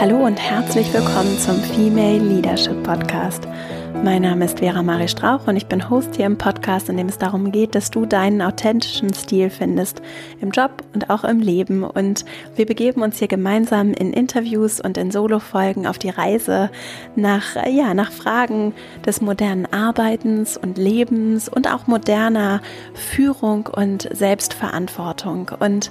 Hallo und herzlich willkommen zum Female Leadership Podcast. Mein Name ist Vera Marie Strauch und ich bin Host hier im Podcast, in dem es darum geht, dass du deinen authentischen Stil findest im Job und auch im Leben. Und wir begeben uns hier gemeinsam in Interviews und in Solo-Folgen auf die Reise nach, ja, nach Fragen des modernen Arbeitens und Lebens und auch moderner Führung und Selbstverantwortung. Und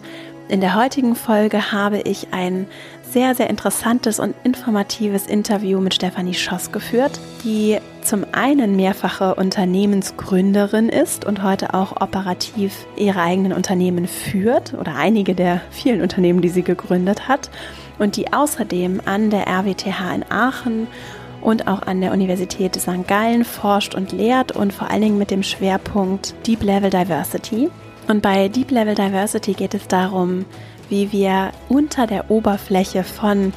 in der heutigen Folge habe ich ein sehr, sehr interessantes und informatives Interview mit Stefanie Schoss geführt, die zum einen mehrfache Unternehmensgründerin ist und heute auch operativ ihre eigenen Unternehmen führt oder einige der vielen Unternehmen, die sie gegründet hat und die außerdem an der RWTH in Aachen und auch an der Universität St. Gallen forscht und lehrt und vor allen Dingen mit dem Schwerpunkt Deep Level Diversity. Und bei Deep Level Diversity geht es darum, wie wir unter der Oberfläche von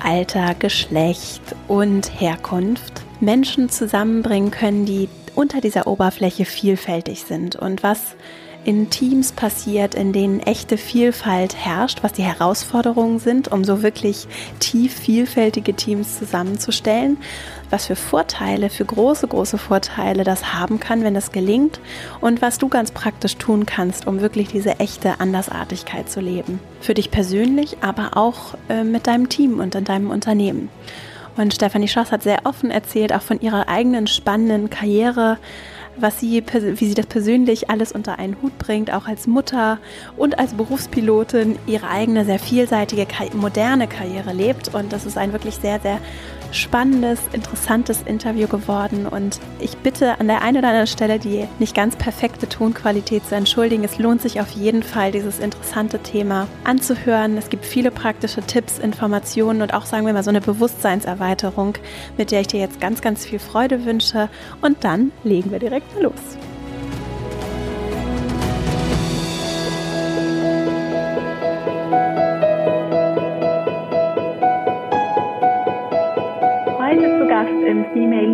Alter, Geschlecht und Herkunft Menschen zusammenbringen können, die unter dieser Oberfläche vielfältig sind. Und was in Teams passiert, in denen echte Vielfalt herrscht, was die Herausforderungen sind, um so wirklich tief vielfältige Teams zusammenzustellen, was für Vorteile, für große, große Vorteile das haben kann, wenn das gelingt und was du ganz praktisch tun kannst, um wirklich diese echte Andersartigkeit zu leben. Für dich persönlich, aber auch äh, mit deinem Team und in deinem Unternehmen. Und Stefanie Schoss hat sehr offen erzählt, auch von ihrer eigenen spannenden Karriere, was sie, wie sie das persönlich alles unter einen Hut bringt, auch als Mutter und als Berufspilotin ihre eigene sehr vielseitige, moderne Karriere lebt. Und das ist ein wirklich sehr, sehr spannendes, interessantes Interview geworden und ich bitte an der einen oder anderen Stelle die nicht ganz perfekte Tonqualität zu entschuldigen. Es lohnt sich auf jeden Fall, dieses interessante Thema anzuhören. Es gibt viele praktische Tipps, Informationen und auch, sagen wir mal, so eine Bewusstseinserweiterung, mit der ich dir jetzt ganz, ganz viel Freude wünsche. Und dann legen wir direkt mal los.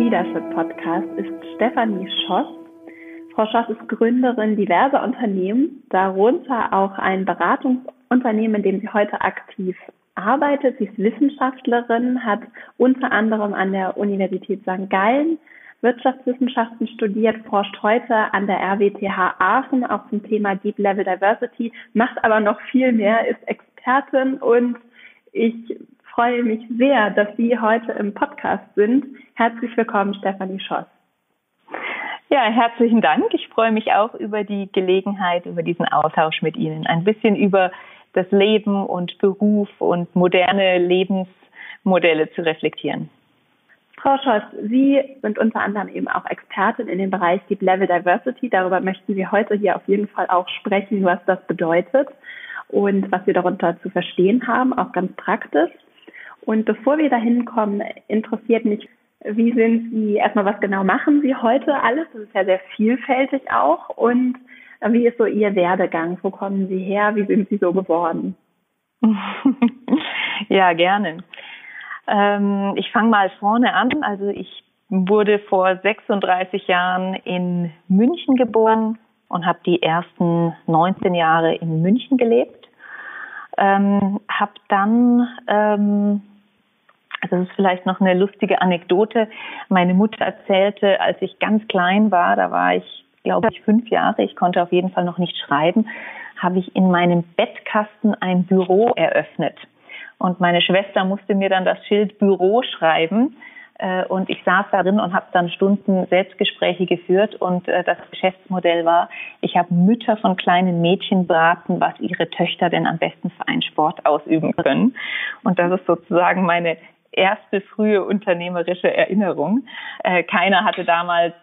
Leadership Podcast ist Stefanie Schoss. Frau Schoss ist Gründerin diverser Unternehmen, darunter auch ein Beratungsunternehmen, in dem sie heute aktiv arbeitet. Sie ist Wissenschaftlerin, hat unter anderem an der Universität St. Gallen Wirtschaftswissenschaften studiert, forscht heute an der RWTH Aachen auch zum Thema Deep Level Diversity, macht aber noch viel mehr, ist Expertin und ich freue mich sehr, dass Sie heute im Podcast sind. Herzlich willkommen, Stefanie Schoss. Ja, herzlichen Dank. Ich freue mich auch über die Gelegenheit, über diesen Austausch mit Ihnen. Ein bisschen über das Leben und Beruf und moderne Lebensmodelle zu reflektieren. Frau Schoss, Sie sind unter anderem eben auch Expertin in dem Bereich Deep Level Diversity. Darüber möchten wir heute hier auf jeden Fall auch sprechen, was das bedeutet und was wir darunter zu verstehen haben, auch ganz praktisch. Und bevor wir dahin kommen, interessiert mich, wie sind Sie, erstmal, was genau machen Sie heute alles? Das ist ja sehr vielfältig auch. Und wie ist so Ihr Werdegang? Wo kommen Sie her? Wie sind Sie so geworden? ja, gerne. Ähm, ich fange mal vorne an. Also ich wurde vor 36 Jahren in München geboren und habe die ersten 19 Jahre in München gelebt. Ähm, habe dann ähm, das ist vielleicht noch eine lustige Anekdote. Meine Mutter erzählte, als ich ganz klein war, da war ich, glaube ich, fünf Jahre, ich konnte auf jeden Fall noch nicht schreiben, habe ich in meinem Bettkasten ein Büro eröffnet. Und meine Schwester musste mir dann das Schild Büro schreiben. Äh, und ich saß darin und habe dann Stunden Selbstgespräche geführt. Und äh, das Geschäftsmodell war, ich habe Mütter von kleinen Mädchen beraten, was ihre Töchter denn am besten für einen Sport ausüben können. Und das ist sozusagen meine erste frühe unternehmerische Erinnerung. Äh, keiner hatte damals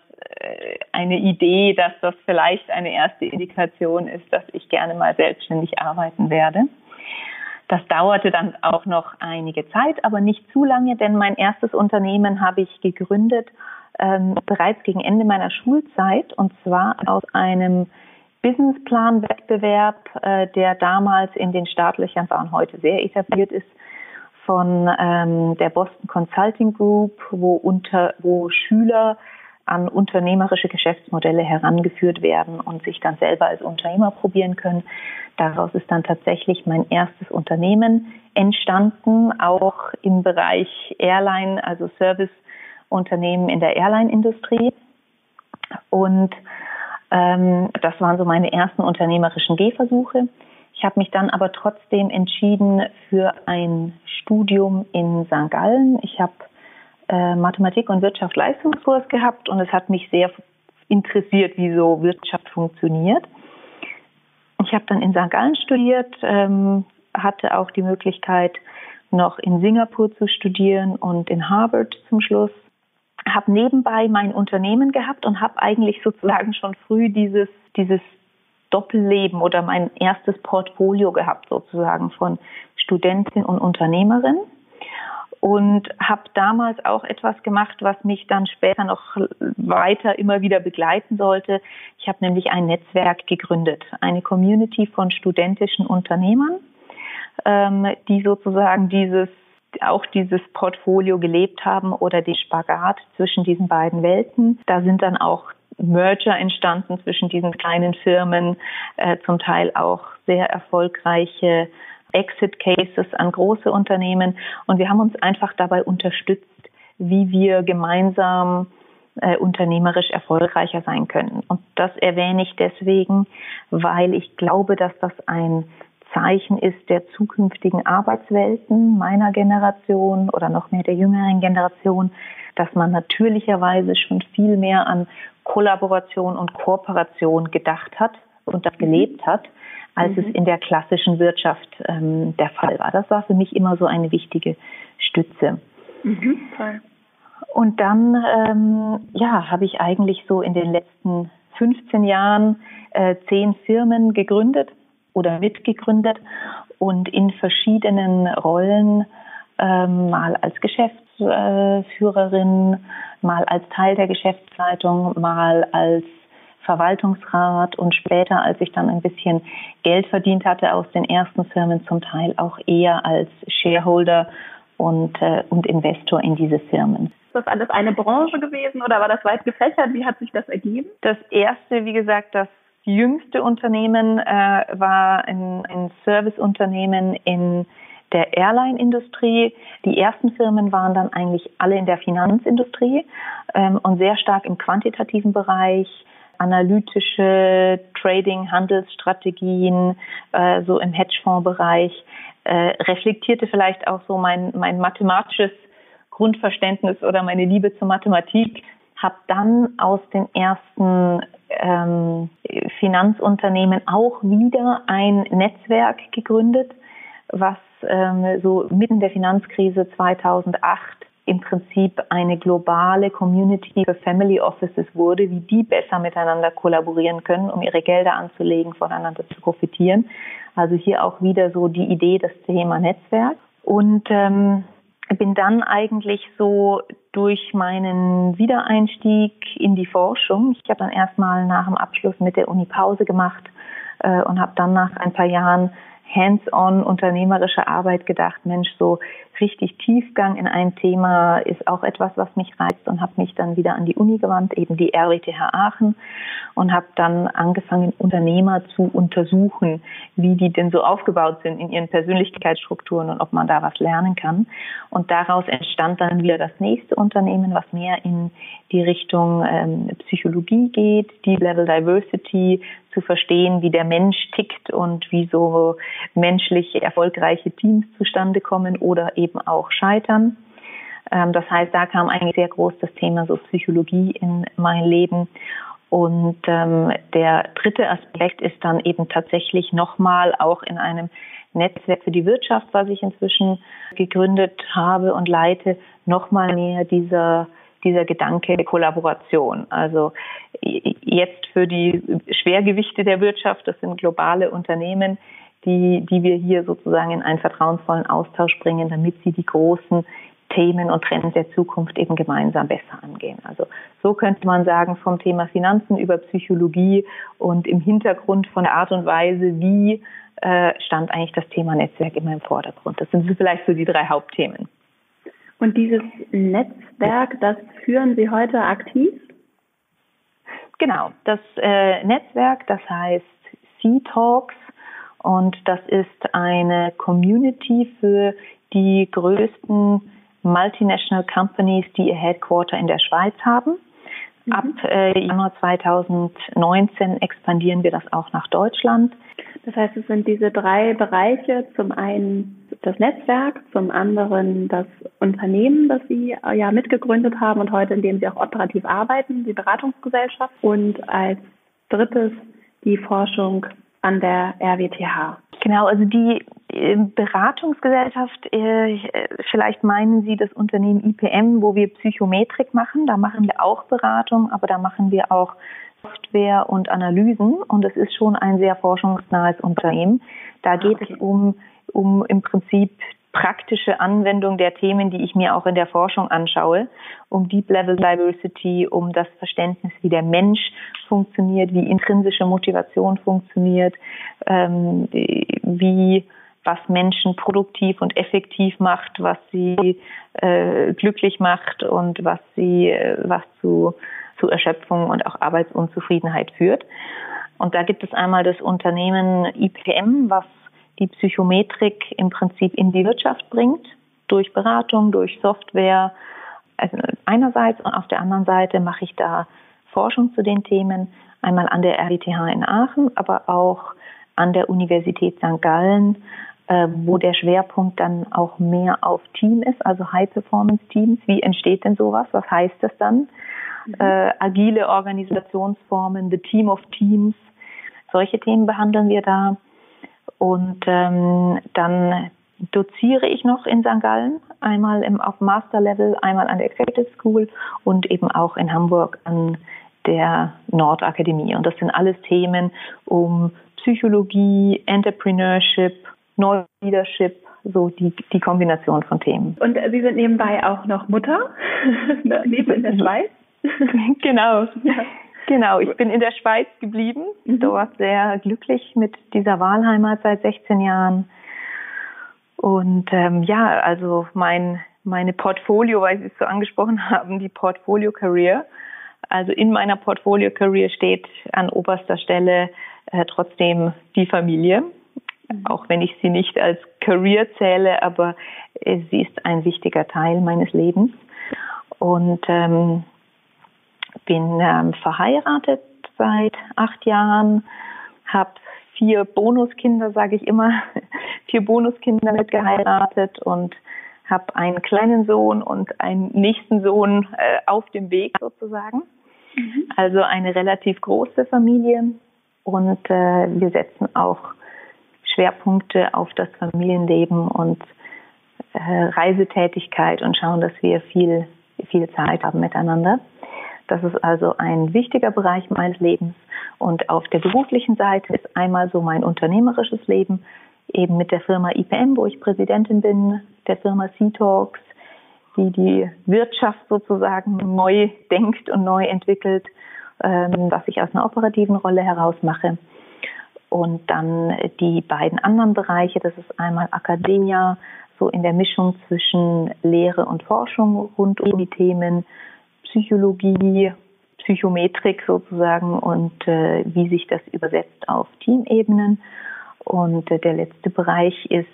äh, eine Idee, dass das vielleicht eine erste Indikation ist, dass ich gerne mal selbstständig arbeiten werde. Das dauerte dann auch noch einige Zeit, aber nicht zu lange, denn mein erstes Unternehmen habe ich gegründet ähm, bereits gegen Ende meiner Schulzeit und zwar aus einem Businessplan-Wettbewerb, äh, der damals in den Startlöchern war und heute sehr etabliert ist, von ähm, der Boston Consulting Group, wo, unter, wo Schüler an unternehmerische Geschäftsmodelle herangeführt werden und sich dann selber als Unternehmer probieren können. Daraus ist dann tatsächlich mein erstes Unternehmen entstanden, auch im Bereich Airline, also Serviceunternehmen in der Airline-Industrie. Und ähm, das waren so meine ersten unternehmerischen Gehversuche. Ich habe mich dann aber trotzdem entschieden für ein Studium in St. Gallen. Ich habe äh, Mathematik und Wirtschaft Leistungskurs gehabt und es hat mich sehr interessiert, wie so Wirtschaft funktioniert. Ich habe dann in St. Gallen studiert, ähm, hatte auch die Möglichkeit, noch in Singapur zu studieren und in Harvard zum Schluss. Habe nebenbei mein Unternehmen gehabt und habe eigentlich sozusagen schon früh dieses, dieses Doppelleben oder mein erstes Portfolio gehabt sozusagen von Studentin und Unternehmerin und habe damals auch etwas gemacht, was mich dann später noch weiter immer wieder begleiten sollte. Ich habe nämlich ein Netzwerk gegründet, eine Community von studentischen Unternehmern, ähm, die sozusagen dieses auch dieses Portfolio gelebt haben oder den Spagat zwischen diesen beiden Welten. Da sind dann auch Merger entstanden zwischen diesen kleinen Firmen, äh, zum Teil auch sehr erfolgreiche Exit Cases an große Unternehmen. Und wir haben uns einfach dabei unterstützt, wie wir gemeinsam äh, unternehmerisch erfolgreicher sein können. Und das erwähne ich deswegen, weil ich glaube, dass das ein Zeichen ist der zukünftigen Arbeitswelten meiner Generation oder noch mehr der jüngeren Generation, dass man natürlicherweise schon viel mehr an Kollaboration und Kooperation gedacht hat und das gelebt hat, als mhm. es in der klassischen Wirtschaft ähm, der Fall war. Das war für mich immer so eine wichtige Stütze. Mhm. Und dann ähm, ja, habe ich eigentlich so in den letzten 15 Jahren äh, zehn Firmen gegründet oder mitgegründet und in verschiedenen Rollen ähm, mal als Geschäftsführerin, mal als Teil der Geschäftsleitung, mal als Verwaltungsrat und später, als ich dann ein bisschen Geld verdient hatte aus den ersten Firmen, zum Teil auch eher als Shareholder und, äh, und Investor in diese Firmen. Ist das alles eine Branche gewesen oder war das weit gefächert? Wie hat sich das ergeben? Das erste, wie gesagt, das jüngste Unternehmen äh, war ein, ein Serviceunternehmen in der Airline-Industrie. Die ersten Firmen waren dann eigentlich alle in der Finanzindustrie ähm, und sehr stark im quantitativen Bereich, analytische Trading, Handelsstrategien, äh, so im Hedgefonds-Bereich, äh, reflektierte vielleicht auch so mein, mein mathematisches Grundverständnis oder meine Liebe zur Mathematik, habe dann aus den ersten ähm, Finanzunternehmen auch wieder ein Netzwerk gegründet, was ähm, so mitten der Finanzkrise 2008 im Prinzip eine globale Community für Family Offices wurde, wie die besser miteinander kollaborieren können, um ihre Gelder anzulegen, voneinander zu profitieren. Also hier auch wieder so die Idee, das Thema Netzwerk. Und ähm, bin dann eigentlich so durch meinen Wiedereinstieg in die Forschung. Ich habe dann erstmal nach dem Abschluss mit der Uni Pause gemacht äh, und habe dann nach ein paar Jahren hands-on unternehmerische Arbeit gedacht, Mensch, so richtig Tiefgang in ein Thema ist auch etwas, was mich reizt und habe mich dann wieder an die Uni gewandt, eben die RWTH Aachen und habe dann angefangen, Unternehmer zu untersuchen, wie die denn so aufgebaut sind in ihren Persönlichkeitsstrukturen und ob man da was lernen kann. Und daraus entstand dann wieder das nächste Unternehmen, was mehr in die Richtung ähm, Psychologie geht, Deep Level Diversity, zu verstehen, wie der Mensch tickt und wie so menschlich erfolgreiche Teams zustande kommen oder eben auch scheitern. Ähm, das heißt, da kam eigentlich sehr groß das Thema so Psychologie in mein Leben. Und ähm, der dritte Aspekt ist dann eben tatsächlich nochmal auch in einem Netzwerk für die Wirtschaft, was ich inzwischen gegründet habe und leite, nochmal mehr dieser dieser Gedanke Kollaboration. Also jetzt für die Schwergewichte der Wirtschaft, das sind globale Unternehmen, die, die wir hier sozusagen in einen vertrauensvollen Austausch bringen, damit sie die großen Themen und Trends der Zukunft eben gemeinsam besser angehen. Also so könnte man sagen, vom Thema Finanzen über Psychologie und im Hintergrund von der Art und Weise, wie äh, stand eigentlich das Thema Netzwerk immer im Vordergrund. Das sind vielleicht so die drei Hauptthemen. Und dieses Netzwerk, das führen Sie heute aktiv? Genau, das äh, Netzwerk, das heißt Sea Talks Und das ist eine Community für die größten Multinational Companies, die ihr Headquarter in der Schweiz haben. Mhm. Ab äh, Januar 2019 expandieren wir das auch nach Deutschland. Das heißt, es sind diese drei Bereiche. Zum einen das Netzwerk, zum anderen das Unternehmen, das Sie äh, ja mitgegründet haben und heute, in dem Sie auch operativ arbeiten, die Beratungsgesellschaft. Und als drittes die Forschung an der RWTH. Genau, also die äh, Beratungsgesellschaft, äh, vielleicht meinen Sie das Unternehmen IPM, wo wir Psychometrik machen. Da machen wir auch Beratung, aber da machen wir auch Software und Analysen. Und es ist schon ein sehr forschungsnahes Unternehmen. Da ah, geht okay. es um, um im Prinzip praktische Anwendung der Themen, die ich mir auch in der Forschung anschaue, um Deep Level Diversity, um das Verständnis, wie der Mensch funktioniert, wie intrinsische Motivation funktioniert, ähm, wie was Menschen produktiv und effektiv macht, was sie äh, glücklich macht und was sie äh, was zu zu Erschöpfung und auch Arbeitsunzufriedenheit führt. Und da gibt es einmal das Unternehmen IPM, was die Psychometrik im Prinzip in die Wirtschaft bringt, durch Beratung, durch Software. Also einerseits und auf der anderen Seite mache ich da Forschung zu den Themen, einmal an der RWTH in Aachen, aber auch an der Universität St. Gallen, äh, wo der Schwerpunkt dann auch mehr auf Team ist, also High-Performance-Teams. Wie entsteht denn sowas? Was heißt das dann? Mhm. Äh, agile Organisationsformen, the Team of Teams, solche Themen behandeln wir da. Und ähm, dann doziere ich noch in St. Gallen, einmal im, auf Master-Level, einmal an der Executive School und eben auch in Hamburg an der Nordakademie. Und das sind alles Themen um Psychologie, Entrepreneurship, Leadership, so die, die Kombination von Themen. Und Sie sind nebenbei auch noch Mutter, neben in der Schweiz? genau. Ja. Genau, ich bin in der Schweiz geblieben, mhm. dort sehr glücklich mit dieser Wahlheimat seit 16 Jahren. Und ähm, ja, also mein meine Portfolio, weil Sie es so angesprochen haben, die Portfolio Career. Also in meiner Portfolio Career steht an oberster Stelle äh, trotzdem die Familie, mhm. auch wenn ich sie nicht als Career zähle, aber äh, sie ist ein wichtiger Teil meines Lebens. Und ähm, bin ähm, verheiratet seit acht Jahren, habe vier Bonuskinder, sage ich immer, vier Bonuskinder mit geheiratet und habe einen kleinen Sohn und einen nächsten Sohn äh, auf dem Weg sozusagen. Mhm. Also eine relativ große Familie und äh, wir setzen auch Schwerpunkte auf das Familienleben und äh, Reisetätigkeit und schauen, dass wir viel, viel Zeit haben miteinander. Das ist also ein wichtiger Bereich meines Lebens. Und auf der beruflichen Seite ist einmal so mein unternehmerisches Leben, eben mit der Firma IPM, wo ich Präsidentin bin, der Firma C-Talks, die die Wirtschaft sozusagen neu denkt und neu entwickelt, ähm, was ich aus einer operativen Rolle heraus mache. Und dann die beiden anderen Bereiche, das ist einmal Academia, so in der Mischung zwischen Lehre und Forschung rund um die Themen Psychologie, Psychometrik sozusagen und äh, wie sich das übersetzt auf Teamebenen. Und äh, der letzte Bereich ist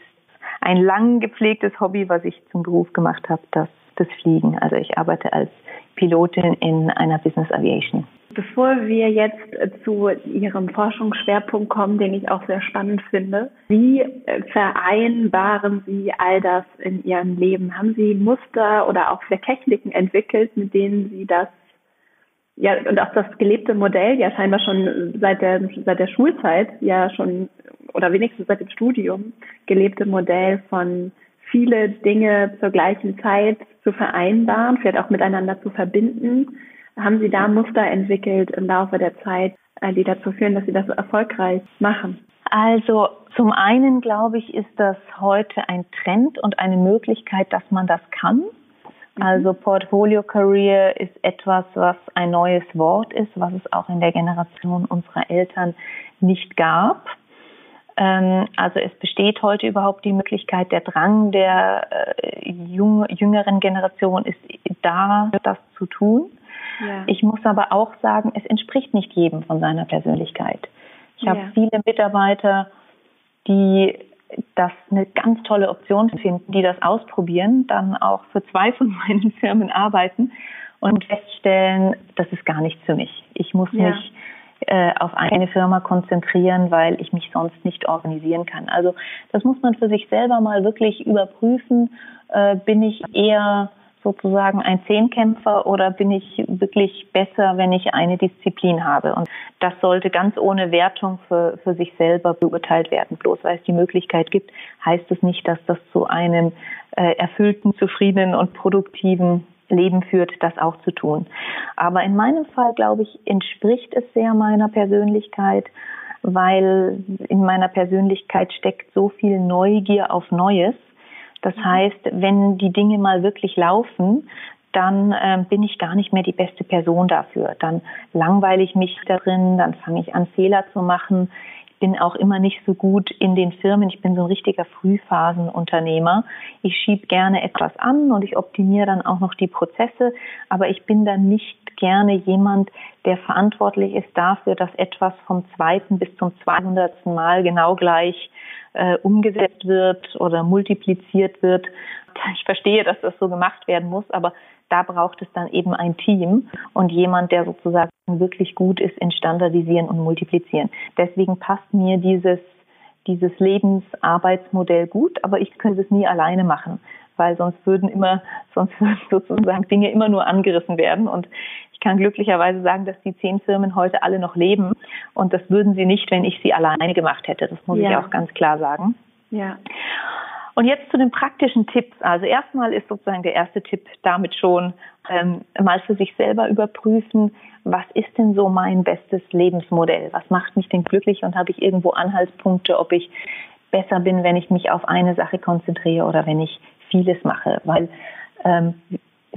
ein lang gepflegtes Hobby, was ich zum Beruf gemacht habe, das, das Fliegen. Also ich arbeite als Pilotin in einer Business Aviation. Bevor wir jetzt äh, zu Ihrem Forschungsschwerpunkt kommen, den ich auch sehr spannend finde, wie äh, vereinbaren Sie all das in Ihrem Leben? Haben Sie Muster oder auch vielleicht Techniken entwickelt, mit denen Sie das ja und auch das gelebte Modell ja scheinbar schon seit der seit der Schulzeit ja schon oder wenigstens seit dem Studium gelebte Modell von viele Dinge zur gleichen Zeit zu vereinbaren, vielleicht auch miteinander zu verbinden haben Sie da Muster entwickelt im Laufe der Zeit, äh, die dazu führen, dass Sie das erfolgreich machen? Also zum einen glaube ich, ist das heute ein Trend und eine Möglichkeit, dass man das kann. Mhm. Also Portfolio Career ist etwas, was ein neues Wort ist, was es auch in der Generation unserer Eltern nicht gab. Ähm, also es besteht heute überhaupt die Möglichkeit, der Drang der äh, jüngeren Generation ist da, das zu tun. Ja. Ich muss aber auch sagen, es entspricht nicht jedem von seiner Persönlichkeit. Ich ja. habe viele Mitarbeiter, die das eine ganz tolle Option finden, die das ausprobieren, dann auch für zwei von meinen Firmen arbeiten und feststellen, das ist gar nichts für mich. Ich muss ja. mich äh, auf eine Firma konzentrieren, weil ich mich sonst nicht organisieren kann. Also das muss man für sich selber mal wirklich überprüfen. Äh, bin ich eher sozusagen ein Zehnkämpfer oder bin ich wirklich besser, wenn ich eine Disziplin habe? Und das sollte ganz ohne Wertung für, für sich selber beurteilt werden. Bloß weil es die Möglichkeit gibt, heißt es nicht, dass das zu einem äh, erfüllten, zufriedenen und produktiven Leben führt, das auch zu tun. Aber in meinem Fall, glaube ich, entspricht es sehr meiner Persönlichkeit, weil in meiner Persönlichkeit steckt so viel Neugier auf Neues das mhm. heißt, wenn die Dinge mal wirklich laufen, dann äh, bin ich gar nicht mehr die beste Person dafür. Dann langweile ich mich darin, dann fange ich an, Fehler zu machen. Ich bin auch immer nicht so gut in den Firmen. Ich bin so ein richtiger Frühphasenunternehmer. Ich schiebe gerne etwas an und ich optimiere dann auch noch die Prozesse, aber ich bin dann nicht gerne jemand, der verantwortlich ist dafür, dass etwas vom zweiten bis zum zweihundertsten Mal genau gleich äh, umgesetzt wird oder multipliziert wird. Ich verstehe, dass das so gemacht werden muss, aber da braucht es dann eben ein Team und jemand, der sozusagen wirklich gut ist in Standardisieren und Multiplizieren. Deswegen passt mir dieses dieses Lebensarbeitsmodell gut, aber ich könnte es nie alleine machen, weil sonst würden immer, sonst würden sozusagen Dinge immer nur angerissen werden und kann glücklicherweise sagen, dass die zehn Firmen heute alle noch leben. Und das würden sie nicht, wenn ich sie alleine gemacht hätte. Das muss ja. ich auch ganz klar sagen. Ja. Und jetzt zu den praktischen Tipps. Also erstmal ist sozusagen der erste Tipp damit schon ähm, mal für sich selber überprüfen, was ist denn so mein bestes Lebensmodell? Was macht mich denn glücklich und habe ich irgendwo Anhaltspunkte, ob ich besser bin, wenn ich mich auf eine Sache konzentriere oder wenn ich vieles mache? Weil ähm,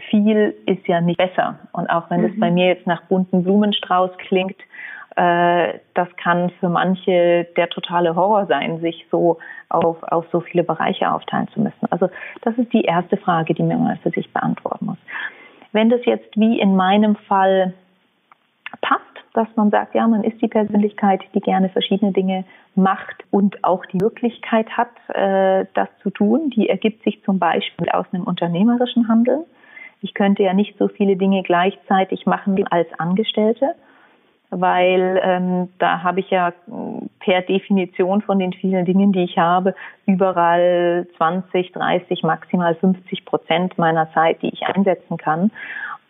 viel ist ja nicht besser. Und auch wenn es mhm. bei mir jetzt nach bunten Blumenstrauß klingt, äh, das kann für manche der totale Horror sein, sich so auf, auf so viele Bereiche aufteilen zu müssen. Also das ist die erste Frage, die man für sich beantworten muss. Wenn das jetzt wie in meinem Fall passt, dass man sagt, ja, man ist die Persönlichkeit, die gerne verschiedene Dinge macht und auch die Möglichkeit hat, äh, das zu tun, die ergibt sich zum Beispiel aus einem unternehmerischen Handeln. Ich könnte ja nicht so viele Dinge gleichzeitig machen als Angestellte, weil ähm, da habe ich ja per Definition von den vielen Dingen, die ich habe, überall 20, 30, maximal 50 Prozent meiner Zeit, die ich einsetzen kann.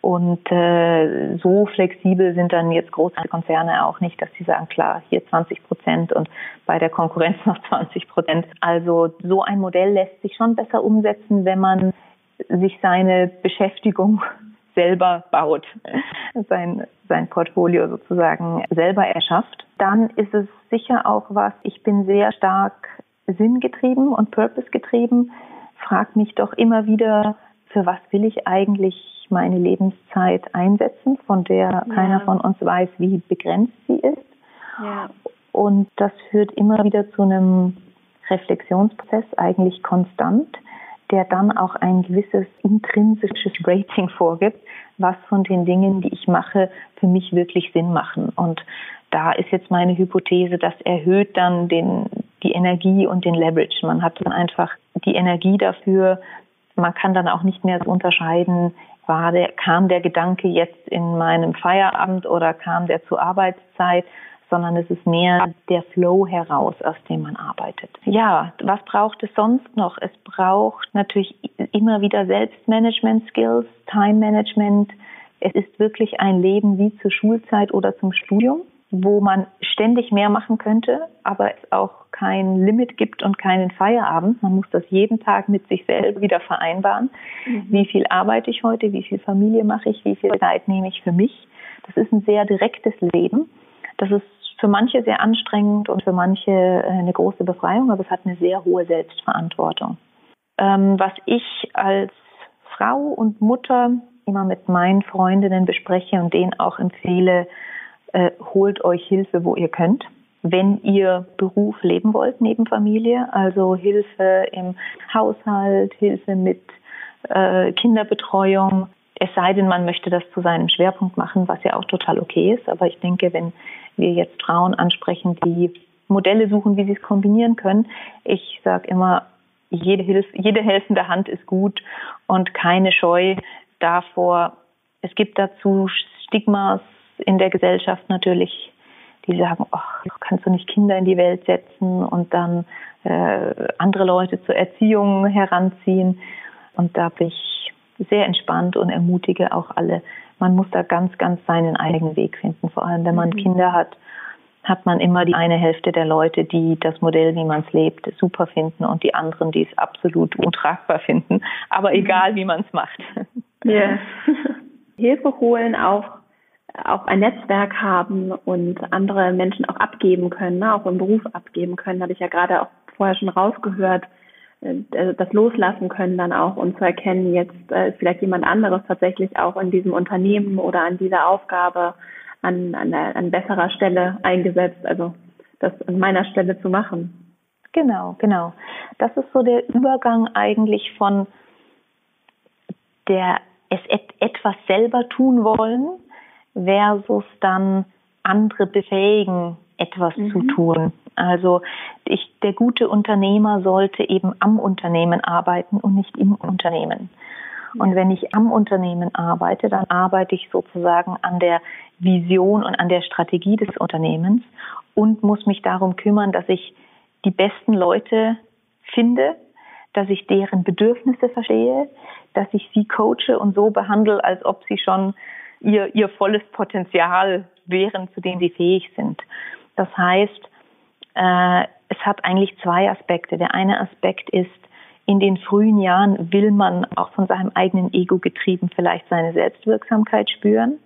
Und äh, so flexibel sind dann jetzt große Konzerne auch nicht, dass sie sagen, klar, hier 20 Prozent und bei der Konkurrenz noch 20 Prozent. Also so ein Modell lässt sich schon besser umsetzen, wenn man sich seine Beschäftigung selber baut, sein, sein Portfolio sozusagen selber erschafft, dann ist es sicher auch was, ich bin sehr stark sinngetrieben und purpose getrieben, frag mich doch immer wieder, für was will ich eigentlich meine Lebenszeit einsetzen, von der ja. keiner von uns weiß, wie begrenzt sie ist. Ja. Und das führt immer wieder zu einem Reflexionsprozess, eigentlich konstant der dann auch ein gewisses intrinsisches Rating vorgibt, was von den Dingen, die ich mache, für mich wirklich Sinn machen. Und da ist jetzt meine Hypothese, das erhöht dann den, die Energie und den Leverage. Man hat dann einfach die Energie dafür. Man kann dann auch nicht mehr unterscheiden, war der, kam der Gedanke jetzt in meinem Feierabend oder kam der zur Arbeitszeit, sondern es ist mehr der Flow heraus, aus dem man arbeitet. Ja, was braucht es sonst noch? Es braucht natürlich immer wieder Selbstmanagement-Skills, Time-Management. Es ist wirklich ein Leben wie zur Schulzeit oder zum Studium, wo man ständig mehr machen könnte, aber es auch kein Limit gibt und keinen Feierabend. Man muss das jeden Tag mit sich selber wieder vereinbaren. Mhm. Wie viel arbeite ich heute? Wie viel Familie mache ich? Wie viel Zeit nehme ich für mich? Das ist ein sehr direktes Leben. Das ist für manche sehr anstrengend und für manche äh, eine große Befreiung, aber es hat eine sehr hohe Selbstverantwortung. Ähm, was ich als Frau und Mutter immer mit meinen Freundinnen bespreche und denen auch empfehle, äh, holt euch Hilfe, wo ihr könnt. Wenn ihr Beruf leben wollt neben Familie, also Hilfe im Haushalt, Hilfe mit äh, Kinderbetreuung, es sei denn, man möchte das zu seinem Schwerpunkt machen, was ja auch total okay ist. Aber ich denke, wenn wir jetzt Frauen ansprechen, die Modelle suchen, wie sie es kombinieren können. Ich sage immer, jede, Hilf jede helfende Hand ist gut und keine Scheu davor. Es gibt dazu Stigmas in der Gesellschaft natürlich, die sagen, ach, kannst du nicht Kinder in die Welt setzen und dann äh, andere Leute zur Erziehung heranziehen. Und da bin ich sehr entspannt und ermutige auch alle. Man muss da ganz, ganz seinen eigenen Weg finden. Vor allem, wenn man mhm. Kinder hat, hat man immer die eine Hälfte der Leute, die das Modell, wie man es lebt, super finden und die anderen, die es absolut untragbar finden. Aber mhm. egal, wie man es macht. Yeah. Hilfe holen, auch, auch ein Netzwerk haben und andere Menschen auch abgeben können, ne? auch im Beruf abgeben können, habe ich ja gerade auch vorher schon rausgehört, das loslassen können dann auch und zu erkennen, jetzt äh, ist vielleicht jemand anderes tatsächlich auch in diesem Unternehmen oder an dieser Aufgabe an, an, an besserer Stelle eingesetzt, also das an meiner Stelle zu machen. Genau, genau. Das ist so der Übergang eigentlich von der es et etwas selber tun wollen versus dann andere befähigen, etwas mhm. zu tun. Also ich, der gute Unternehmer sollte eben am Unternehmen arbeiten und nicht im Unternehmen. Und wenn ich am Unternehmen arbeite, dann arbeite ich sozusagen an der Vision und an der Strategie des Unternehmens und muss mich darum kümmern, dass ich die besten Leute finde, dass ich deren Bedürfnisse verstehe, dass ich sie coache und so behandle, als ob sie schon ihr, ihr volles Potenzial wären, zu dem sie fähig sind. Das heißt, äh, es hat eigentlich zwei Aspekte. Der eine Aspekt ist, in den frühen Jahren will man auch von seinem eigenen Ego getrieben vielleicht seine Selbstwirksamkeit spüren.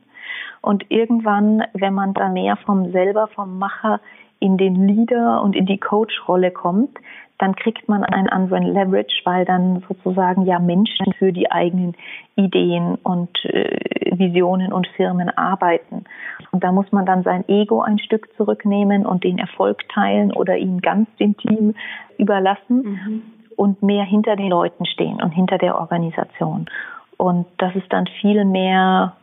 Und irgendwann, wenn man da mehr vom selber, vom Macher in den Leader und in die Coach-Rolle kommt, dann kriegt man einen anderen Leverage, weil dann sozusagen ja Menschen für die eigenen Ideen und äh, Visionen und Firmen arbeiten. Und da muss man dann sein Ego ein Stück zurücknehmen und den Erfolg teilen oder ihn ganz dem Team überlassen mhm. und mehr hinter den Leuten stehen und hinter der Organisation. Und das ist dann viel mehr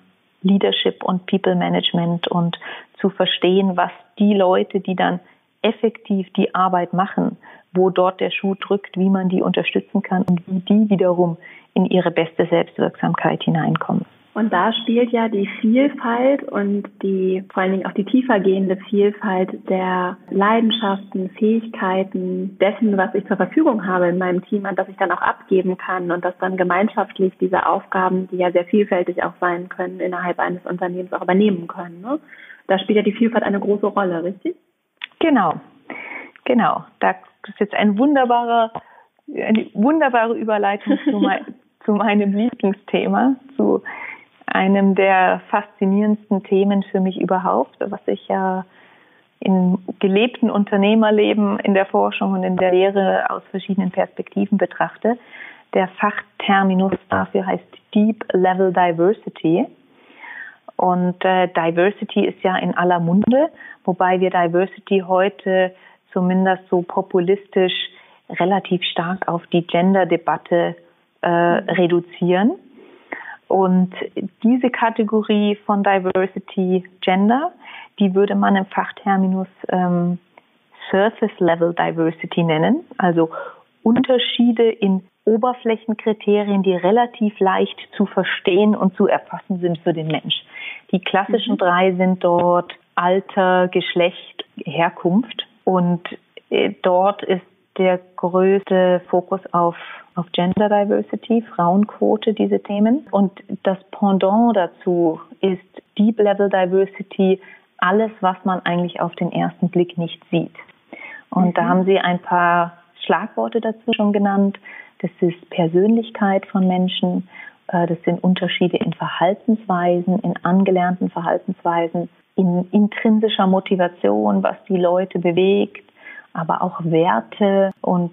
Leadership und People Management und zu verstehen, was die Leute, die dann effektiv die Arbeit machen, wo dort der Schuh drückt, wie man die unterstützen kann und wie die wiederum in ihre beste Selbstwirksamkeit hineinkommen. Und da spielt ja die Vielfalt und die vor allen Dingen auch die tiefergehende Vielfalt der Leidenschaften, Fähigkeiten, dessen, was ich zur Verfügung habe in meinem Team, an das ich dann auch abgeben kann und das dann gemeinschaftlich diese Aufgaben, die ja sehr vielfältig auch sein können, innerhalb eines Unternehmens auch übernehmen können. Ne? Da spielt ja die Vielfalt eine große Rolle, richtig? Genau, genau. Da ist jetzt ein wunderbarer, eine wunderbare Überleitung zu, mein, zu meinem Lieblingsthema, zu einem der faszinierendsten Themen für mich überhaupt, was ich ja im gelebten Unternehmerleben in der Forschung und in der Lehre aus verschiedenen Perspektiven betrachte. Der Fachterminus dafür heißt Deep Level Diversity. Und äh, Diversity ist ja in aller Munde, wobei wir Diversity heute zumindest so populistisch relativ stark auf die Gender-Debatte äh, reduzieren. Und diese Kategorie von Diversity Gender, die würde man im Fachterminus ähm, Surface Level Diversity nennen, also Unterschiede in Oberflächenkriterien, die relativ leicht zu verstehen und zu erfassen sind für den Mensch. Die klassischen mhm. drei sind dort Alter, Geschlecht, Herkunft. Und äh, dort ist der größte Fokus auf, auf Gender Diversity, Frauenquote, diese Themen. Und das Pendant dazu ist Deep Level Diversity, alles, was man eigentlich auf den ersten Blick nicht sieht. Und mhm. da haben Sie ein paar Schlagworte dazu schon genannt. Das ist Persönlichkeit von Menschen, äh, das sind Unterschiede in Verhaltensweisen, in angelernten Verhaltensweisen, in intrinsischer Motivation, was die Leute bewegt, aber auch Werte und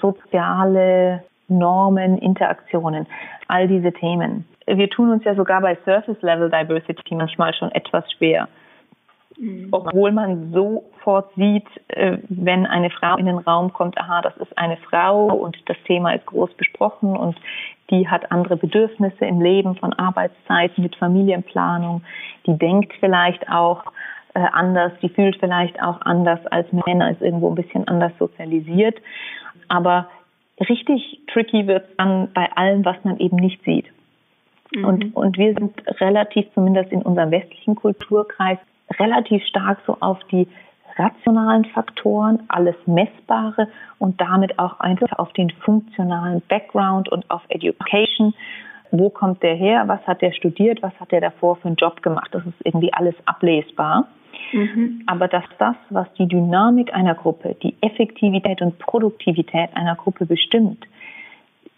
soziale Normen, Interaktionen, all diese Themen. Wir tun uns ja sogar bei Surface Level Diversity manchmal schon etwas schwer. Mhm. Obwohl man sofort sieht, äh, wenn eine Frau in den Raum kommt, aha, das ist eine Frau und das Thema ist groß besprochen und die hat andere Bedürfnisse im Leben von Arbeitszeiten mit Familienplanung, die denkt vielleicht auch äh, anders, die fühlt vielleicht auch anders als Männer, ist irgendwo ein bisschen anders sozialisiert. Aber richtig tricky wird es dann bei allem, was man eben nicht sieht. Mhm. Und, und wir sind relativ, zumindest in unserem westlichen Kulturkreis, relativ stark so auf die rationalen Faktoren, alles Messbare und damit auch einfach auf den funktionalen Background und auf Education. Wo kommt der her? Was hat der studiert? Was hat der davor für einen Job gemacht? Das ist irgendwie alles ablesbar. Mhm. Aber dass das, was die Dynamik einer Gruppe, die Effektivität und Produktivität einer Gruppe bestimmt,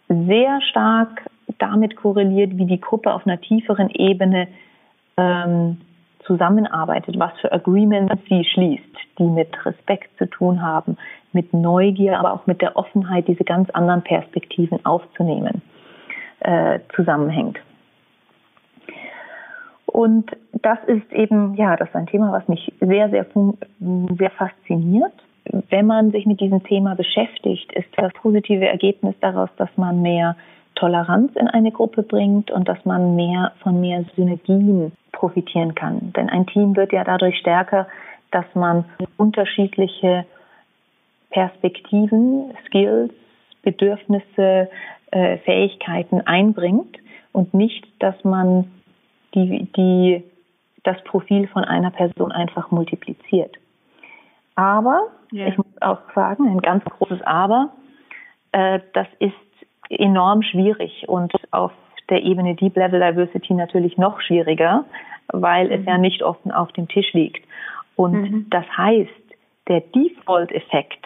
sehr stark damit korreliert, wie die Gruppe auf einer tieferen Ebene ähm, zusammenarbeitet, was für Agreements sie schließt, die mit Respekt zu tun haben, mit Neugier, aber auch mit der Offenheit, diese ganz anderen Perspektiven aufzunehmen, äh, zusammenhängt. Und das ist eben, ja, das ist ein Thema, was mich sehr, sehr, sehr fasziniert. Wenn man sich mit diesem Thema beschäftigt, ist das positive Ergebnis daraus, dass man mehr Toleranz in eine Gruppe bringt und dass man mehr von mehr Synergien profitieren kann. Denn ein Team wird ja dadurch stärker, dass man unterschiedliche Perspektiven, Skills, Bedürfnisse, äh, Fähigkeiten einbringt und nicht, dass man die, die, das Profil von einer Person einfach multipliziert. Aber, yeah. ich muss auch sagen, ein ganz großes Aber, äh, das ist enorm schwierig und auf der Ebene Deep Level Diversity natürlich noch schwieriger, weil es ja mhm. nicht offen auf dem Tisch liegt. Und mhm. das heißt, der Default-Effekt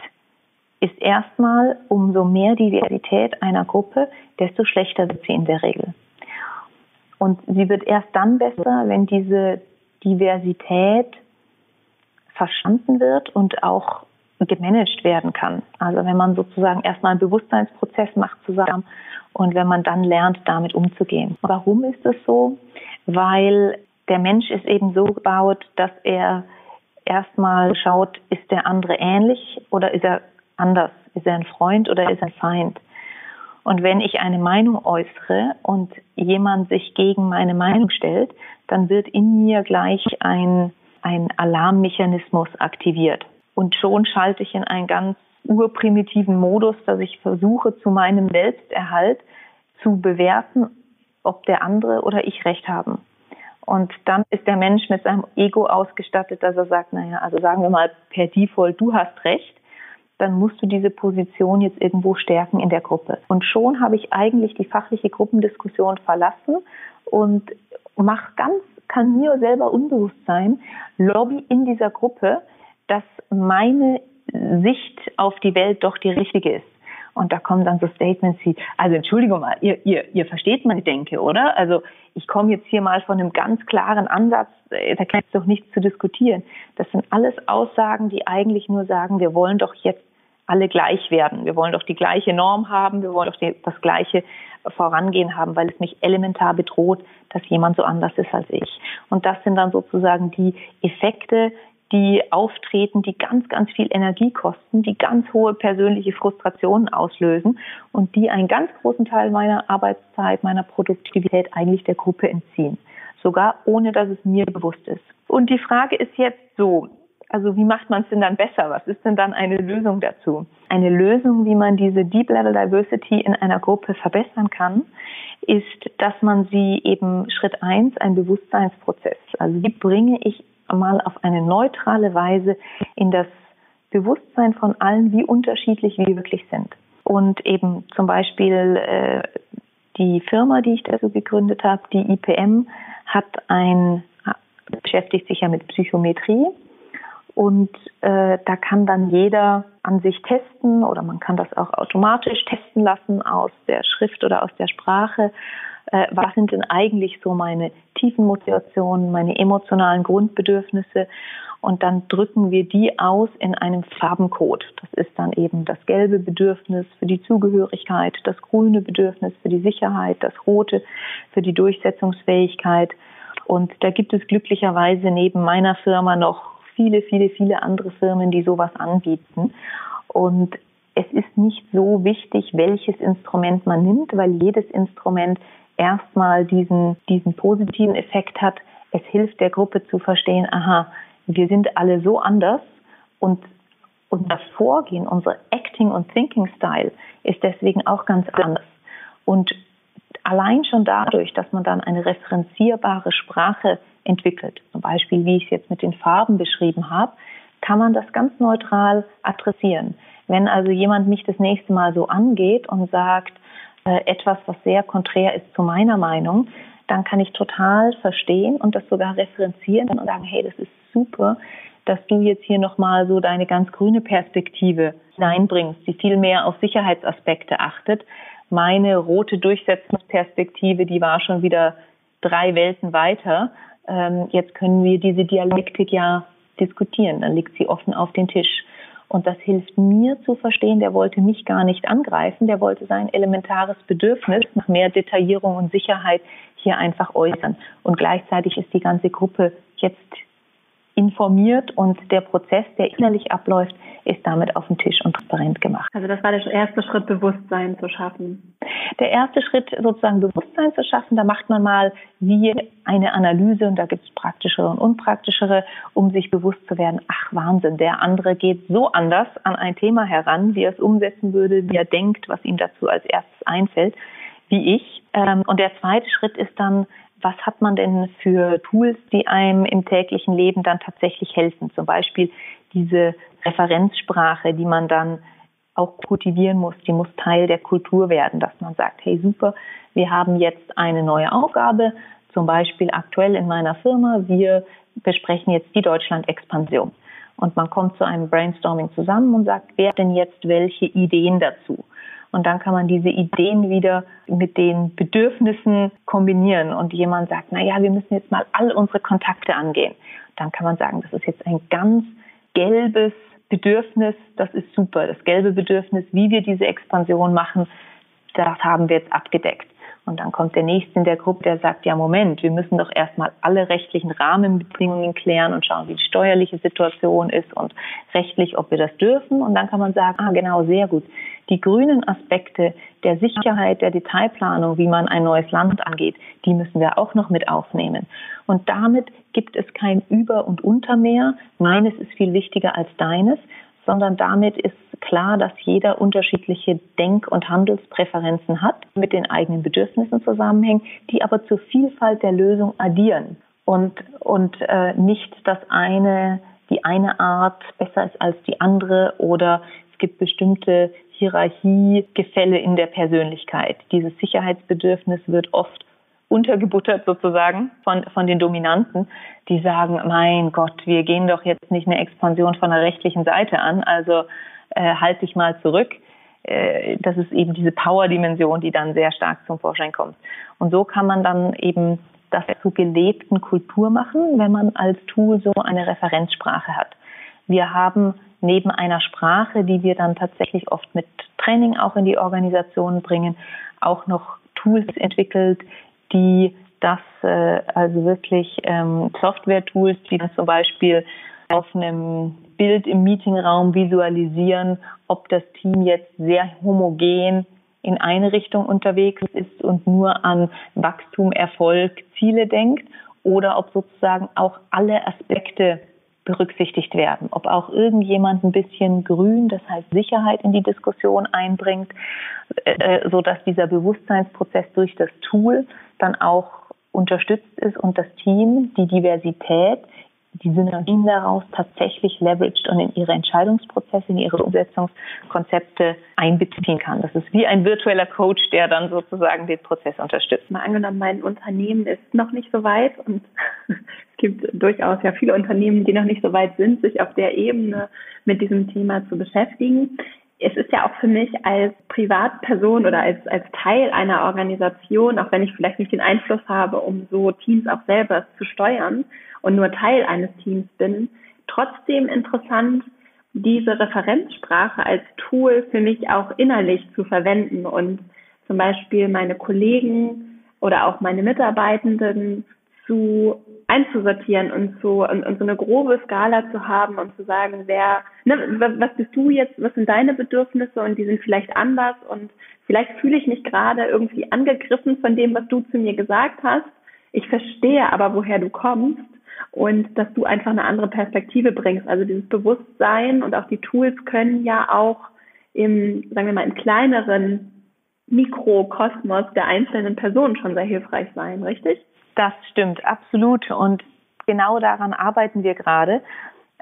ist erstmal, umso mehr Diversität einer Gruppe, desto schlechter wird sie in der Regel. Und sie wird erst dann besser, wenn diese Diversität verstanden wird und auch gemanagt werden kann. Also wenn man sozusagen erstmal einen Bewusstseinsprozess macht zusammen und wenn man dann lernt, damit umzugehen. Warum ist das so? Weil der Mensch ist eben so gebaut, dass er erstmal schaut, ist der andere ähnlich oder ist er anders? Ist er ein Freund oder ist er ein Feind? Und wenn ich eine Meinung äußere und jemand sich gegen meine Meinung stellt, dann wird in mir gleich ein, ein Alarmmechanismus aktiviert. Und schon schalte ich in einen ganz urprimitiven Modus, dass ich versuche, zu meinem Selbsterhalt zu bewerten, ob der andere oder ich recht haben. Und dann ist der Mensch mit seinem Ego ausgestattet, dass er sagt, naja, also sagen wir mal per Default, du hast recht, dann musst du diese Position jetzt irgendwo stärken in der Gruppe. Und schon habe ich eigentlich die fachliche Gruppendiskussion verlassen und mache ganz, kann mir selber unbewusst sein, Lobby in dieser Gruppe, dass meine Sicht auf die Welt doch die richtige ist. Und da kommen dann so Statements wie, also Entschuldigung mal, ihr, ihr, ihr versteht meine Denke, oder? Also ich komme jetzt hier mal von einem ganz klaren Ansatz, äh, da gibt es doch nichts zu diskutieren. Das sind alles Aussagen, die eigentlich nur sagen, wir wollen doch jetzt alle gleich werden. Wir wollen doch die gleiche Norm haben, wir wollen doch die, das gleiche Vorangehen haben, weil es mich elementar bedroht, dass jemand so anders ist als ich. Und das sind dann sozusagen die Effekte, die auftreten, die ganz, ganz viel Energie kosten, die ganz hohe persönliche Frustrationen auslösen und die einen ganz großen Teil meiner Arbeitszeit, meiner Produktivität eigentlich der Gruppe entziehen. Sogar ohne, dass es mir bewusst ist. Und die Frage ist jetzt so, also wie macht man es denn dann besser? Was ist denn dann eine Lösung dazu? Eine Lösung, wie man diese Deep Level Diversity in einer Gruppe verbessern kann, ist, dass man sie eben Schritt eins, ein Bewusstseinsprozess. Also wie bringe ich mal auf eine neutrale Weise in das Bewusstsein von allen, wie unterschiedlich wir wirklich sind. Und eben zum Beispiel äh, die Firma, die ich dazu gegründet habe, die IPM, hat ein beschäftigt sich ja mit Psychometrie und äh, da kann dann jeder an sich testen oder man kann das auch automatisch testen lassen aus der Schrift oder aus der Sprache äh, was sind denn eigentlich so meine tiefen Motivationen, meine emotionalen Grundbedürfnisse und dann drücken wir die aus in einem Farbencode. Das ist dann eben das gelbe Bedürfnis für die Zugehörigkeit, das grüne Bedürfnis für die Sicherheit, das rote für die Durchsetzungsfähigkeit. Und da gibt es glücklicherweise neben meiner Firma noch viele, viele, viele andere Firmen, die sowas anbieten. Und es ist nicht so wichtig, welches Instrument man nimmt, weil jedes Instrument erstmal diesen, diesen positiven Effekt hat. Es hilft der Gruppe zu verstehen, aha, wir sind alle so anders und unser Vorgehen, unser Acting und Thinking Style ist deswegen auch ganz anders. Und allein schon dadurch, dass man dann eine referenzierbare Sprache entwickelt, zum Beispiel wie ich es jetzt mit den Farben beschrieben habe, kann man das ganz neutral adressieren. Wenn also jemand mich das nächste Mal so angeht und sagt, äh, etwas, was sehr konträr ist zu meiner Meinung, dann kann ich total verstehen und das sogar referenzieren und sagen, hey, das ist super, dass du jetzt hier nochmal so deine ganz grüne Perspektive hineinbringst, die viel mehr auf Sicherheitsaspekte achtet. Meine rote Durchsetzungsperspektive, die war schon wieder drei Welten weiter. Ähm, jetzt können wir diese Dialektik ja diskutieren. Dann liegt sie offen auf den Tisch. Und das hilft mir zu verstehen, der wollte mich gar nicht angreifen, der wollte sein elementares Bedürfnis nach mehr Detaillierung und Sicherheit hier einfach äußern. Und gleichzeitig ist die ganze Gruppe jetzt informiert und der Prozess, der innerlich abläuft, ist damit auf den Tisch und transparent gemacht. Also das war der erste Schritt, Bewusstsein zu schaffen. Der erste Schritt, sozusagen Bewusstsein zu schaffen, da macht man mal wie eine Analyse und da gibt es praktischere und unpraktischere, um sich bewusst zu werden, ach Wahnsinn, der andere geht so anders an ein Thema heran, wie er es umsetzen würde, wie er denkt, was ihm dazu als erstes einfällt, wie ich. Ähm, und der zweite Schritt ist dann, was hat man denn für Tools, die einem im täglichen Leben dann tatsächlich helfen? Zum Beispiel diese Referenzsprache, die man dann auch kultivieren muss, die muss Teil der Kultur werden, dass man sagt, hey super, wir haben jetzt eine neue Aufgabe, zum Beispiel aktuell in meiner Firma, wir besprechen jetzt die Deutschland-Expansion. Und man kommt zu einem Brainstorming zusammen und sagt, wer denn jetzt welche Ideen dazu? Und dann kann man diese Ideen wieder mit den Bedürfnissen kombinieren. Und jemand sagt, na ja, wir müssen jetzt mal all unsere Kontakte angehen. Dann kann man sagen, das ist jetzt ein ganz gelbes Bedürfnis. Das ist super. Das gelbe Bedürfnis, wie wir diese Expansion machen, das haben wir jetzt abgedeckt. Und dann kommt der Nächste in der Gruppe, der sagt, ja Moment, wir müssen doch erstmal alle rechtlichen Rahmenbedingungen klären und schauen, wie die steuerliche Situation ist und rechtlich, ob wir das dürfen. Und dann kann man sagen, ah genau, sehr gut. Die grünen Aspekte der Sicherheit, der Detailplanung, wie man ein neues Land angeht, die müssen wir auch noch mit aufnehmen. Und damit gibt es kein Über und Unter mehr. Meines ist viel wichtiger als deines, sondern damit ist klar, dass jeder unterschiedliche Denk- und Handelspräferenzen hat, mit den eigenen Bedürfnissen zusammenhängen, die aber zur Vielfalt der Lösung addieren und, und äh, nicht das eine, die eine Art besser ist als die andere oder es gibt bestimmte Hierarchiegefälle in der Persönlichkeit. Dieses Sicherheitsbedürfnis wird oft untergebuttert sozusagen von, von den Dominanten, die sagen, mein Gott, wir gehen doch jetzt nicht eine Expansion von der rechtlichen Seite an, also äh, halt dich mal zurück. Äh, das ist eben diese Power-Dimension, die dann sehr stark zum Vorschein kommt. Und so kann man dann eben das zu gelebten Kultur machen, wenn man als Tool so eine Referenzsprache hat. Wir haben neben einer Sprache, die wir dann tatsächlich oft mit Training auch in die Organisation bringen, auch noch Tools entwickelt, die das äh, also wirklich ähm, Software-Tools, die dann zum Beispiel auf einem Bild im Meetingraum visualisieren, ob das Team jetzt sehr homogen in eine Richtung unterwegs ist und nur an Wachstum, Erfolg, Ziele denkt oder ob sozusagen auch alle Aspekte berücksichtigt werden, ob auch irgendjemand ein bisschen grün, das heißt Sicherheit in die Diskussion einbringt, äh, äh so dass dieser Bewusstseinsprozess durch das Tool dann auch unterstützt ist und das Team die Diversität, die Synergien daraus tatsächlich leveraged und in ihre Entscheidungsprozesse, in ihre Umsetzungskonzepte einbeziehen kann. Das ist wie ein virtueller Coach, der dann sozusagen den Prozess unterstützt. Mal angenommen, mein Unternehmen ist noch nicht so weit und es gibt durchaus ja viele Unternehmen, die noch nicht so weit sind, sich auf der Ebene mit diesem Thema zu beschäftigen es ist ja auch für mich als Privatperson oder als, als Teil einer Organisation, auch wenn ich vielleicht nicht den Einfluss habe, um so Teams auch selber zu steuern und nur Teil eines Teams bin, trotzdem interessant, diese Referenzsprache als Tool für mich auch innerlich zu verwenden und zum Beispiel meine Kollegen oder auch meine Mitarbeitenden zu einzusortieren und so und, und so eine grobe Skala zu haben und zu sagen, wer, ne, was bist du jetzt, was sind deine Bedürfnisse und die sind vielleicht anders und vielleicht fühle ich mich gerade irgendwie angegriffen von dem, was du zu mir gesagt hast. Ich verstehe aber, woher du kommst und dass du einfach eine andere Perspektive bringst. Also dieses Bewusstsein und auch die Tools können ja auch im, sagen wir mal, im kleineren Mikrokosmos der einzelnen Personen schon sehr hilfreich sein, richtig? Das stimmt, absolut. Und genau daran arbeiten wir gerade,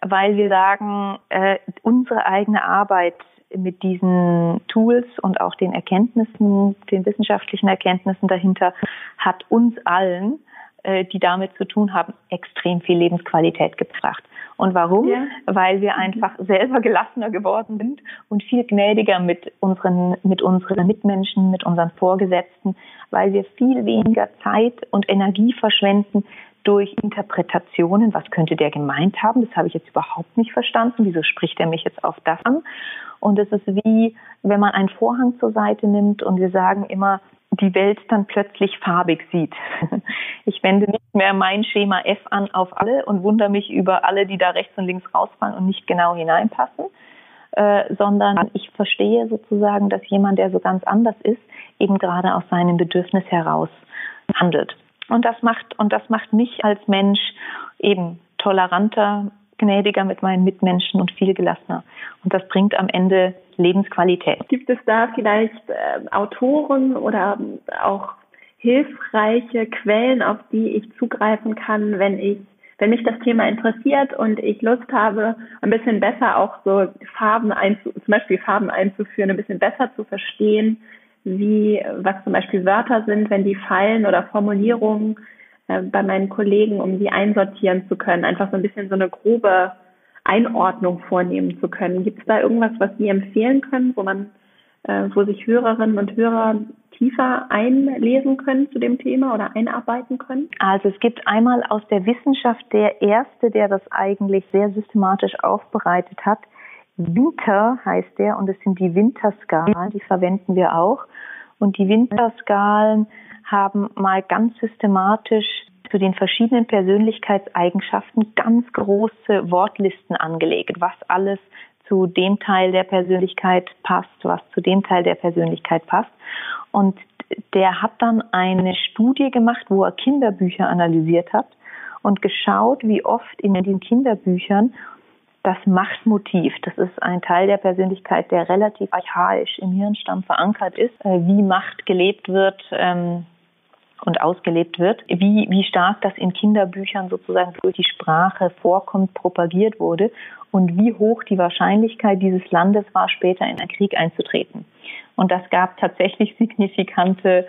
weil wir sagen, äh, unsere eigene Arbeit mit diesen Tools und auch den Erkenntnissen, den wissenschaftlichen Erkenntnissen dahinter, hat uns allen, äh, die damit zu tun haben, extrem viel Lebensqualität gebracht. Und warum? Ja. Weil wir einfach selber gelassener geworden sind und viel gnädiger mit unseren, mit unseren Mitmenschen, mit unseren Vorgesetzten, weil wir viel weniger Zeit und Energie verschwenden durch Interpretationen. Was könnte der gemeint haben? Das habe ich jetzt überhaupt nicht verstanden. Wieso spricht er mich jetzt auf das an? Und es ist wie, wenn man einen Vorhang zur Seite nimmt und wir sagen immer, die Welt dann plötzlich farbig sieht. Ich wende nicht mehr mein Schema F an auf alle und wundere mich über alle, die da rechts und links rausfallen und nicht genau hineinpassen, äh, sondern ich verstehe sozusagen, dass jemand, der so ganz anders ist, eben gerade aus seinem Bedürfnis heraus handelt. Und das macht, und das macht mich als Mensch eben toleranter, gnädiger mit meinen Mitmenschen und viel gelassener. Und das bringt am Ende Lebensqualität. Gibt es da vielleicht äh, Autoren oder auch hilfreiche Quellen, auf die ich zugreifen kann, wenn ich wenn mich das Thema interessiert und ich Lust habe, ein bisschen besser auch so Farben einzu, zum Beispiel Farben einzuführen, ein bisschen besser zu verstehen, wie, was zum Beispiel Wörter sind, wenn die fallen oder Formulierungen, äh, bei meinen Kollegen, um sie einsortieren zu können, einfach so ein bisschen so eine grobe Einordnung vornehmen zu können. Gibt es da irgendwas, was Sie empfehlen können, wo man, äh, wo sich Hörerinnen und Hörer tiefer einlesen können zu dem Thema oder einarbeiten können? Also es gibt einmal aus der Wissenschaft der erste, der das eigentlich sehr systematisch aufbereitet hat. Winter heißt der und es sind die Winterskalen, die verwenden wir auch. Und die Winterskalen haben mal ganz systematisch zu den verschiedenen Persönlichkeitseigenschaften ganz große Wortlisten angelegt, was alles zu dem Teil der Persönlichkeit passt, was zu dem Teil der Persönlichkeit passt. Und der hat dann eine Studie gemacht, wo er Kinderbücher analysiert hat und geschaut, wie oft in den Kinderbüchern das Machtmotiv, das ist ein Teil der Persönlichkeit, der relativ archaisch im Hirnstamm verankert ist, äh, wie Macht gelebt wird, ähm, und ausgelebt wird, wie, wie stark das in Kinderbüchern sozusagen durch die Sprache vorkommt, propagiert wurde und wie hoch die Wahrscheinlichkeit dieses Landes war, später in einen Krieg einzutreten. Und das gab tatsächlich signifikante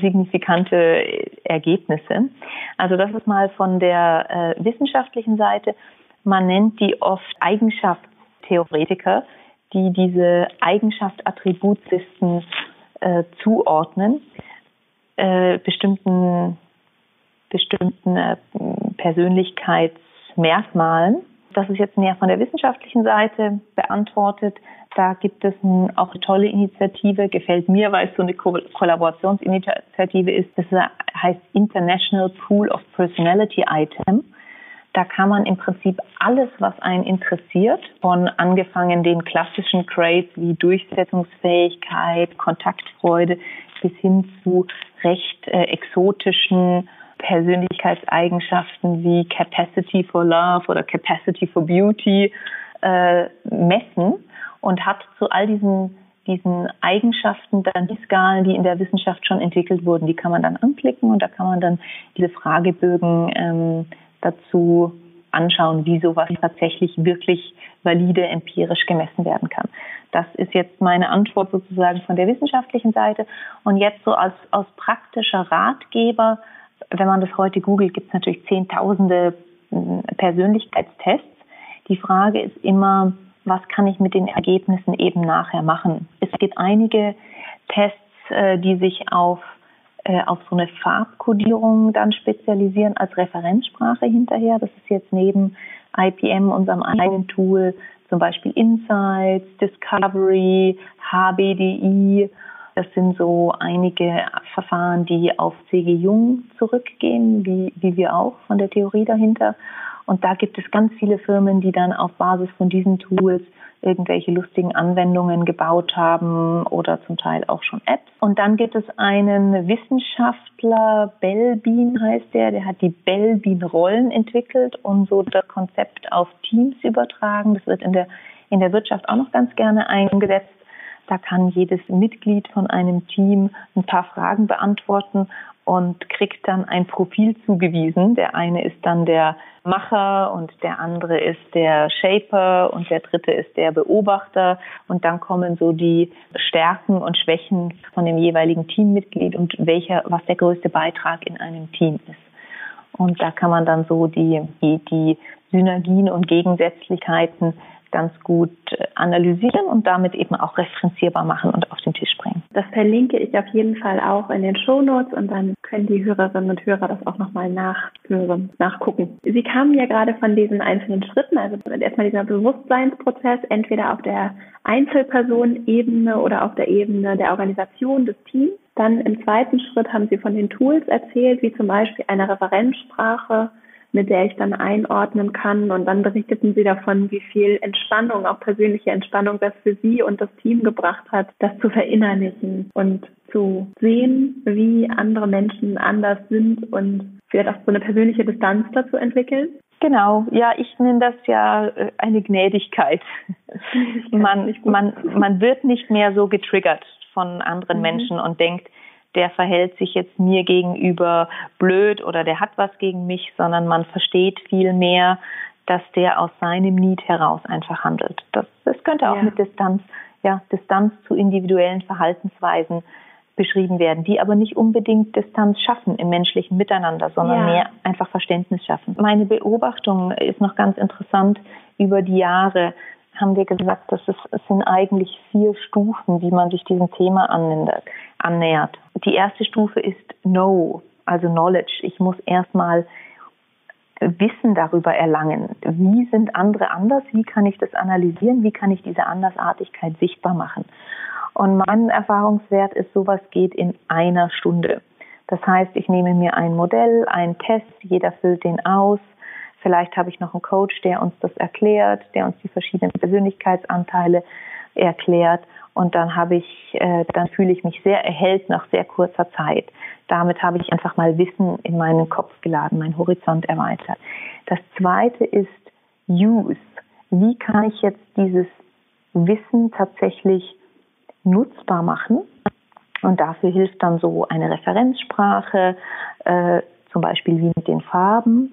signifikante Ergebnisse. Also das ist mal von der äh, wissenschaftlichen Seite. Man nennt die oft Eigenschaftstheoretiker, die diese Eigenschaft-Attributlisten äh, zuordnen äh, bestimmten, bestimmten äh, Persönlichkeitsmerkmalen. Das ist jetzt näher von der wissenschaftlichen Seite beantwortet. Da gibt es ein, auch eine tolle Initiative, gefällt mir, weil es so eine Ko Kollaborationsinitiative ist. Das heißt International Pool of Personality Item. Da kann man im Prinzip alles, was einen interessiert, von angefangen den klassischen Traits wie Durchsetzungsfähigkeit, Kontaktfreude bis hin zu recht äh, exotischen Persönlichkeitseigenschaften wie Capacity for Love oder Capacity for Beauty äh, messen und hat zu all diesen diesen Eigenschaften dann die Skalen, die in der Wissenschaft schon entwickelt wurden, die kann man dann anklicken und da kann man dann diese Fragebögen ähm, dazu anschauen, wie sowas tatsächlich wirklich valide empirisch gemessen werden kann. Das ist jetzt meine Antwort sozusagen von der wissenschaftlichen Seite. Und jetzt so als, als praktischer Ratgeber, wenn man das heute googelt, gibt es natürlich zehntausende hm, Persönlichkeitstests. Die Frage ist immer, was kann ich mit den Ergebnissen eben nachher machen? Es gibt einige Tests, äh, die sich auf auf so eine Farbkodierung dann spezialisieren als Referenzsprache hinterher. Das ist jetzt neben IPM, unserem eigenen Tool, zum Beispiel Insights, Discovery, HBDI. Das sind so einige Verfahren, die auf C.G. Jung zurückgehen, wie, wie wir auch von der Theorie dahinter. Und da gibt es ganz viele Firmen, die dann auf Basis von diesen Tools irgendwelche lustigen Anwendungen gebaut haben oder zum Teil auch schon Apps. Und dann gibt es einen Wissenschaftler, Belbin heißt der, der hat die Belbin-Rollen entwickelt und so das Konzept auf Teams übertragen. Das wird in der, in der Wirtschaft auch noch ganz gerne eingesetzt. Da kann jedes Mitglied von einem Team ein paar Fragen beantworten und kriegt dann ein Profil zugewiesen. Der eine ist dann der Macher und der andere ist der Shaper und der dritte ist der Beobachter und dann kommen so die Stärken und Schwächen von dem jeweiligen Teammitglied und welcher, was der größte Beitrag in einem Team ist. Und da kann man dann so die, die, Synergien und Gegensätzlichkeiten ganz gut analysieren und damit eben auch referenzierbar machen und auf den Tisch bringen. Das verlinke ich auf jeden Fall auch in den Show Notes und dann können die Hörerinnen und Hörer das auch nochmal nachhören, nachgucken. Sie kamen ja gerade von diesen einzelnen Schritten, also erstmal dieser Bewusstseinsprozess, entweder auf der Einzelpersonenebene oder auf der Ebene der Organisation des Teams. Dann im zweiten Schritt haben Sie von den Tools erzählt, wie zum Beispiel eine Referenzsprache, mit der ich dann einordnen kann. Und dann berichteten sie davon, wie viel Entspannung, auch persönliche Entspannung, das für sie und das Team gebracht hat, das zu verinnerlichen und zu sehen, wie andere Menschen anders sind und vielleicht auch so eine persönliche Distanz dazu entwickeln. Genau, ja, ich nenne das ja äh, eine Gnädigkeit. Man, man, man wird nicht mehr so getriggert von anderen mhm. Menschen und denkt, der verhält sich jetzt mir gegenüber blöd oder der hat was gegen mich, sondern man versteht viel mehr, dass der aus seinem Need heraus einfach handelt. Das, das könnte auch ja. mit Distanz, ja, Distanz zu individuellen Verhaltensweisen beschrieben werden, die aber nicht unbedingt Distanz schaffen im menschlichen Miteinander, sondern ja. mehr einfach Verständnis schaffen. Meine Beobachtung ist noch ganz interessant über die Jahre haben wir gesagt, dass es, es sind eigentlich vier Stufen, wie man sich diesem Thema annähert. Die erste Stufe ist Know, also Knowledge. Ich muss erstmal Wissen darüber erlangen. Wie sind andere anders? Wie kann ich das analysieren? Wie kann ich diese Andersartigkeit sichtbar machen? Und mein Erfahrungswert ist, sowas geht in einer Stunde. Das heißt, ich nehme mir ein Modell, einen Test, jeder füllt den aus, Vielleicht habe ich noch einen Coach, der uns das erklärt, der uns die verschiedenen Persönlichkeitsanteile erklärt. Und dann habe ich, äh, dann fühle ich mich sehr erhellt nach sehr kurzer Zeit. Damit habe ich einfach mal Wissen in meinen Kopf geladen, meinen Horizont erweitert. Das zweite ist Use. Wie kann ich jetzt dieses Wissen tatsächlich nutzbar machen? Und dafür hilft dann so eine Referenzsprache, äh, zum Beispiel wie mit den Farben.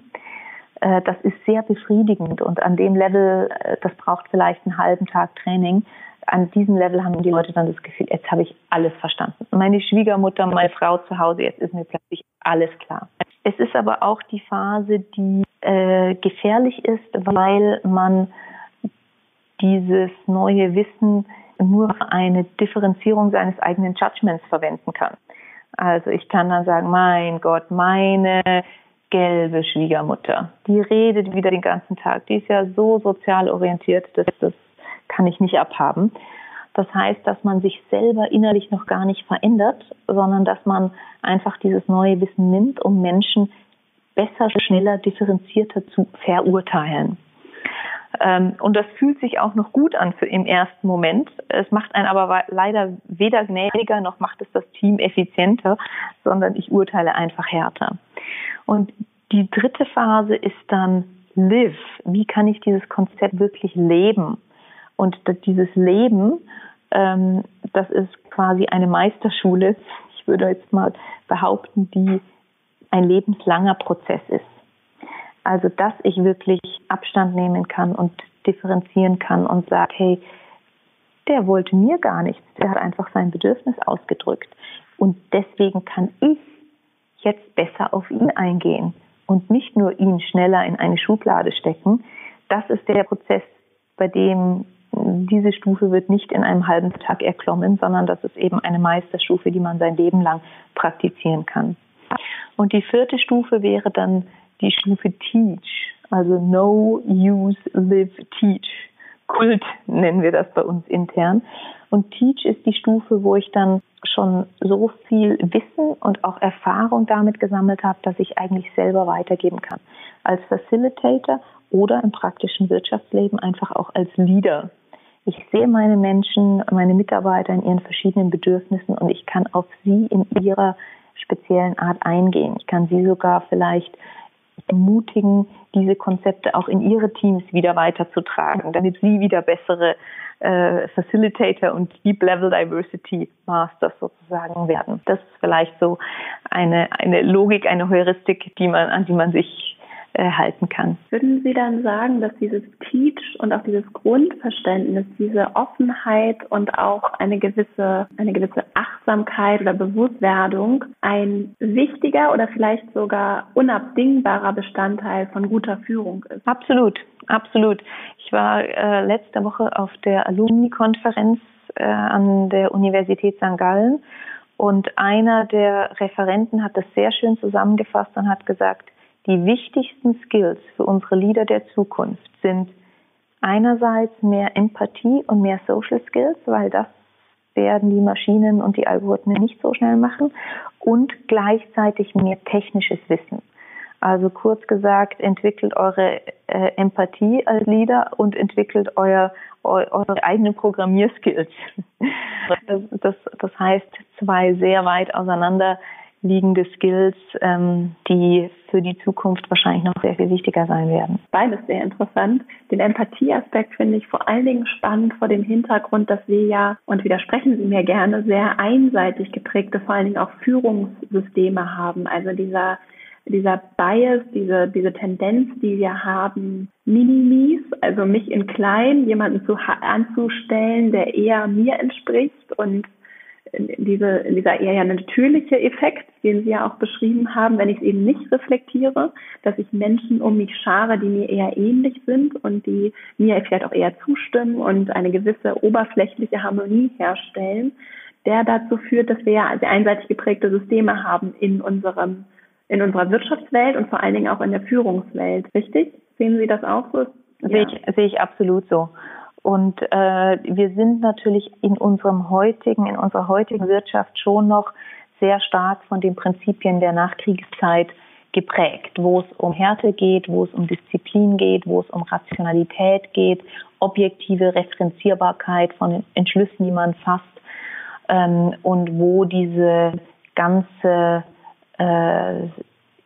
Äh, das ist sehr befriedigend und an dem Level, äh, das braucht vielleicht einen halben Tag Training. An diesem Level haben die Leute dann das Gefühl, jetzt habe ich alles verstanden. Meine Schwiegermutter, meine Frau zu Hause, jetzt ist mir plötzlich alles klar. Es ist aber auch die Phase, die äh, gefährlich ist, weil man dieses neue Wissen nur für eine Differenzierung seines eigenen Judgments verwenden kann. Also ich kann dann sagen, mein Gott, meine gelbe Schwiegermutter. Die redet wieder den ganzen Tag. Die ist ja so sozial orientiert, dass das kann ich nicht abhaben. Das heißt, dass man sich selber innerlich noch gar nicht verändert, sondern dass man einfach dieses neue Wissen nimmt, um Menschen besser, schneller, differenzierter zu verurteilen. Ähm, und das fühlt sich auch noch gut an für im ersten Moment. Es macht einen aber leider weder gnädiger noch macht es das Team effizienter, sondern ich urteile einfach härter. Und die dritte Phase ist dann live. Wie kann ich dieses Konzept wirklich leben? Und dieses Leben, ähm, das ist quasi eine Meisterschule. Ich würde jetzt mal behaupten, die ein lebenslanger Prozess ist. Also, dass ich wirklich Abstand nehmen kann und differenzieren kann und sage, hey, der wollte mir gar nichts, der hat einfach sein Bedürfnis ausgedrückt. Und deswegen kann ich jetzt besser auf ihn eingehen und nicht nur ihn schneller in eine Schublade stecken. Das ist der Prozess, bei dem diese Stufe wird nicht in einem halben Tag erklommen, sondern das ist eben eine Meisterstufe, die man sein Leben lang praktizieren kann. Und die vierte Stufe wäre dann die Stufe Teach, also Know, Use, Live, Teach. Kult nennen wir das bei uns intern. Und Teach ist die Stufe, wo ich dann schon so viel Wissen und auch Erfahrung damit gesammelt habe, dass ich eigentlich selber weitergeben kann. Als Facilitator oder im praktischen Wirtschaftsleben einfach auch als Leader. Ich sehe meine Menschen, meine Mitarbeiter in ihren verschiedenen Bedürfnissen und ich kann auf sie in ihrer speziellen Art eingehen. Ich kann sie sogar vielleicht ermutigen, diese Konzepte auch in ihre Teams wieder weiterzutragen, damit sie wieder bessere äh, Facilitator und Deep Level Diversity Masters sozusagen werden. Das ist vielleicht so eine, eine Logik, eine Heuristik, die man, an die man sich äh, halten kann. Würden Sie dann sagen, dass dieses Teach und auch dieses Grundverständnis, diese Offenheit und auch eine gewisse, eine gewisse Achtsamkeit oder Bewusstwerdung ein wichtiger oder vielleicht sogar unabdingbarer Bestandteil von guter Führung ist? Absolut, absolut. Ich war äh, letzte Woche auf der Alumni-Konferenz äh, an der Universität St. Gallen und einer der Referenten hat das sehr schön zusammengefasst und hat gesagt, die wichtigsten Skills für unsere Leader der Zukunft sind einerseits mehr Empathie und mehr Social Skills, weil das werden die Maschinen und die Algorithmen nicht so schnell machen und gleichzeitig mehr technisches Wissen. Also kurz gesagt, entwickelt eure äh, Empathie als Leader und entwickelt euer, eu, eure eigenen Programmierskills. Das, das, das heißt, zwei sehr weit auseinander liegende Skills, ähm, die für die Zukunft wahrscheinlich noch sehr viel wichtiger sein werden. Beides sehr interessant. Den Empathieaspekt finde ich vor allen Dingen spannend vor dem Hintergrund, dass wir ja, und widersprechen Sie mir gerne, sehr einseitig geprägte, vor allen Dingen auch Führungssysteme haben. Also dieser dieser Bias, diese, diese Tendenz, die wir haben, Minimis, also mich in klein, jemanden zu, anzustellen, der eher mir entspricht und diese, dieser eher ja natürliche Effekt, den Sie ja auch beschrieben haben, wenn ich es eben nicht reflektiere, dass ich Menschen um mich schare, die mir eher ähnlich sind und die mir vielleicht auch eher zustimmen und eine gewisse oberflächliche Harmonie herstellen, der dazu führt, dass wir ja sehr einseitig geprägte Systeme haben in unserem, in unserer Wirtschaftswelt und vor allen Dingen auch in der Führungswelt. Richtig? Sehen Sie das auch so? Ja. Sehe, ich, sehe ich absolut so. Und äh, wir sind natürlich in unserem heutigen, in unserer heutigen Wirtschaft schon noch sehr stark von den Prinzipien der Nachkriegszeit geprägt, wo es um Härte geht, wo es um Disziplin geht, wo es um Rationalität geht, objektive Referenzierbarkeit von Entschlüssen, die man fasst ähm, und wo diese ganze äh,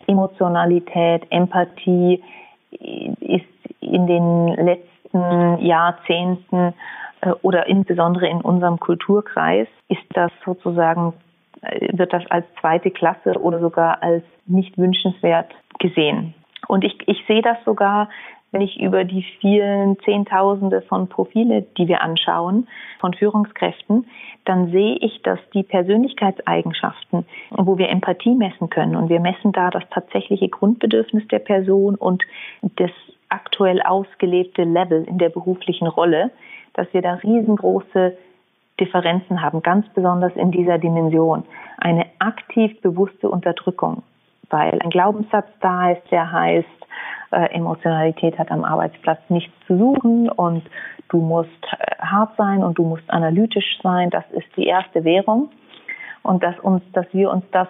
Emotionalität, Empathie ist in den letzten letzten Jahrzehnten äh, oder insbesondere in unserem Kulturkreis ist das sozusagen, äh, wird das als zweite Klasse oder sogar als nicht wünschenswert gesehen. Und ich, ich sehe das sogar, wenn ich über die vielen Zehntausende von Profile, die wir anschauen, von Führungskräften, dann sehe ich, dass die Persönlichkeitseigenschaften, wo wir Empathie messen können, und wir messen da das tatsächliche Grundbedürfnis der Person und das aktuell ausgelebte Level in der beruflichen Rolle, dass wir da riesengroße Differenzen haben, ganz besonders in dieser Dimension. Eine aktiv bewusste Unterdrückung, weil ein Glaubenssatz da ist, der heißt, äh, Emotionalität hat am Arbeitsplatz nichts zu suchen und du musst äh, hart sein und du musst analytisch sein. Das ist die erste Währung. Und dass uns, dass wir uns das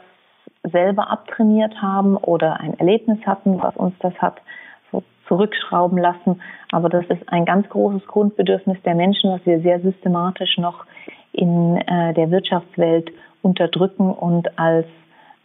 selber abtrainiert haben oder ein Erlebnis hatten, was uns das hat zurückschrauben lassen. Aber das ist ein ganz großes Grundbedürfnis der Menschen, was wir sehr systematisch noch in äh, der Wirtschaftswelt unterdrücken und als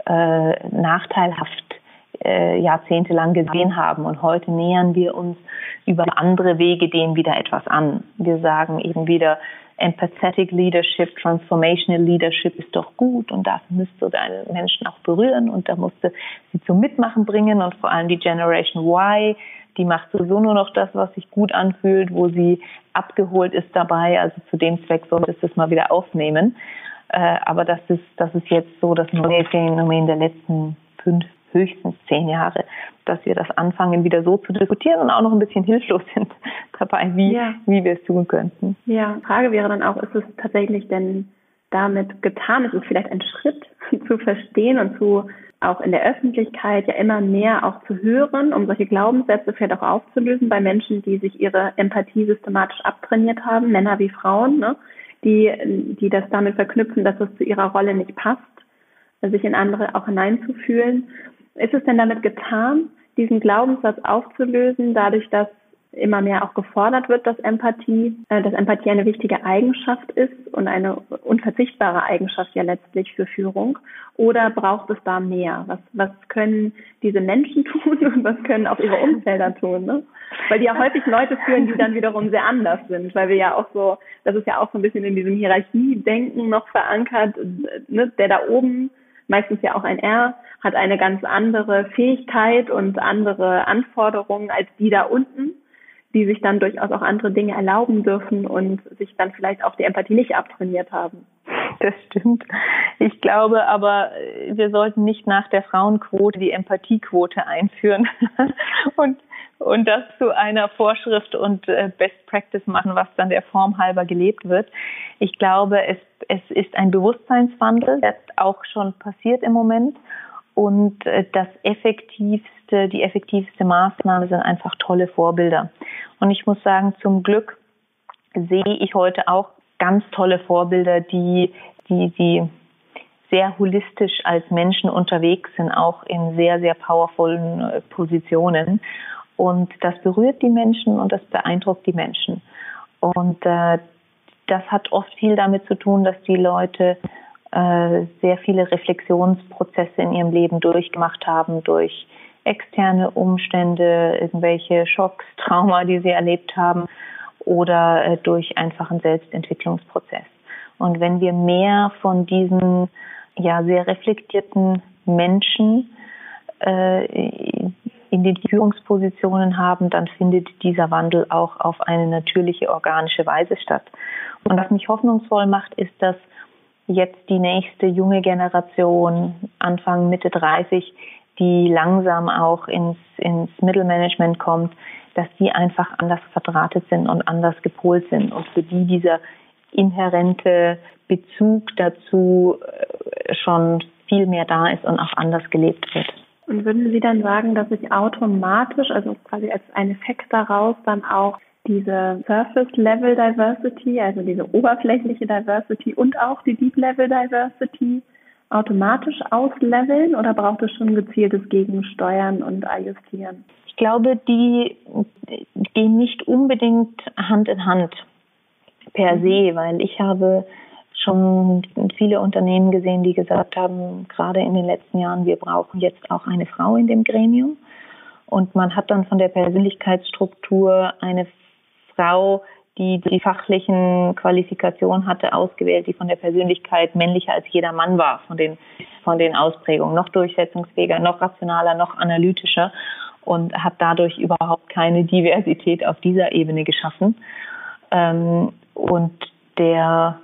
äh, nachteilhaft äh, jahrzehntelang gesehen haben. Und heute nähern wir uns über andere Wege denen wieder etwas an. Wir sagen eben wieder, Empathetic Leadership, Transformational Leadership ist doch gut und das müsste deine Menschen auch berühren und da musste sie zum Mitmachen bringen und vor allem die Generation Y die macht sowieso nur noch das, was sich gut anfühlt, wo sie abgeholt ist dabei. Also zu dem Zweck sollte es das mal wieder aufnehmen. Äh, aber das ist, das ist jetzt so das neue Phänomen der letzten fünf, höchstens zehn Jahre, dass wir das anfangen, wieder so zu diskutieren und auch noch ein bisschen hilflos sind dabei, wie, ja. wie wir es tun könnten. Ja, Frage wäre dann auch, ist es tatsächlich denn damit getan? Ist es vielleicht ein Schritt zu verstehen und zu auch in der Öffentlichkeit ja immer mehr auch zu hören, um solche Glaubenssätze vielleicht auch aufzulösen bei Menschen, die sich ihre Empathie systematisch abtrainiert haben, Männer wie Frauen, ne? die, die das damit verknüpfen, dass es zu ihrer Rolle nicht passt, sich in andere auch hineinzufühlen. Ist es denn damit getan, diesen Glaubenssatz aufzulösen, dadurch, dass immer mehr auch gefordert wird, dass Empathie, äh, dass Empathie eine wichtige Eigenschaft ist und eine unverzichtbare Eigenschaft ja letztlich für Führung? Oder braucht es da mehr? Was, was können diese Menschen tun und was können auch ihre Umfelder tun? Ne? Weil die ja häufig Leute führen, die dann wiederum sehr anders sind, weil wir ja auch so, das ist ja auch so ein bisschen in diesem Hierarchiedenken noch verankert, ne? der da oben meistens ja auch ein R, hat eine ganz andere Fähigkeit und andere Anforderungen als die da unten die sich dann durchaus auch andere Dinge erlauben dürfen und sich dann vielleicht auch die Empathie nicht abtrainiert haben. Das stimmt. Ich glaube aber, wir sollten nicht nach der Frauenquote die Empathiequote einführen und, und das zu einer Vorschrift und äh, Best Practice machen, was dann der Form halber gelebt wird. Ich glaube, es, es ist ein Bewusstseinswandel, der auch schon passiert im Moment. Und äh, das effektivste, die effektivste Maßnahme sind einfach tolle Vorbilder. Und ich muss sagen, zum Glück sehe ich heute auch ganz tolle Vorbilder, die, die, die sehr holistisch als Menschen unterwegs sind, auch in sehr, sehr powervollen äh, Positionen. Und das berührt die Menschen und das beeindruckt die Menschen. Und äh, das hat oft viel damit zu tun, dass die Leute äh, sehr viele Reflexionsprozesse in ihrem Leben durchgemacht haben durch externe Umstände, irgendwelche Schocks, Trauma, die sie erlebt haben oder äh, durch einfach einen Selbstentwicklungsprozess. Und wenn wir mehr von diesen ja sehr reflektierten Menschen äh, in den Führungspositionen haben, dann findet dieser Wandel auch auf eine natürliche organische Weise statt. Und was mich hoffnungsvoll macht, ist, dass jetzt die nächste junge Generation, Anfang, Mitte 30, die langsam auch ins, ins Mittelmanagement kommt, dass die einfach anders verdrahtet sind und anders gepolt sind und für die dieser inhärente Bezug dazu äh, schon viel mehr da ist und auch anders gelebt wird. Und würden Sie dann sagen, dass sich automatisch, also quasi als ein Effekt daraus dann auch diese Surface Level Diversity, also diese oberflächliche Diversity und auch die Deep Level Diversity automatisch ausleveln oder braucht es schon gezieltes Gegensteuern und Ajustieren? Ich glaube, die gehen nicht unbedingt Hand in Hand per mhm. se, weil ich habe schon viele Unternehmen gesehen, die gesagt haben, gerade in den letzten Jahren, wir brauchen jetzt auch eine Frau in dem Gremium. Und man hat dann von der Persönlichkeitsstruktur eine Frau, die die fachlichen Qualifikationen hatte, ausgewählt, die von der Persönlichkeit männlicher als jeder Mann war, von den, von den Ausprägungen, noch durchsetzungsfähiger, noch rationaler, noch analytischer und hat dadurch überhaupt keine Diversität auf dieser Ebene geschaffen. Ähm, und der,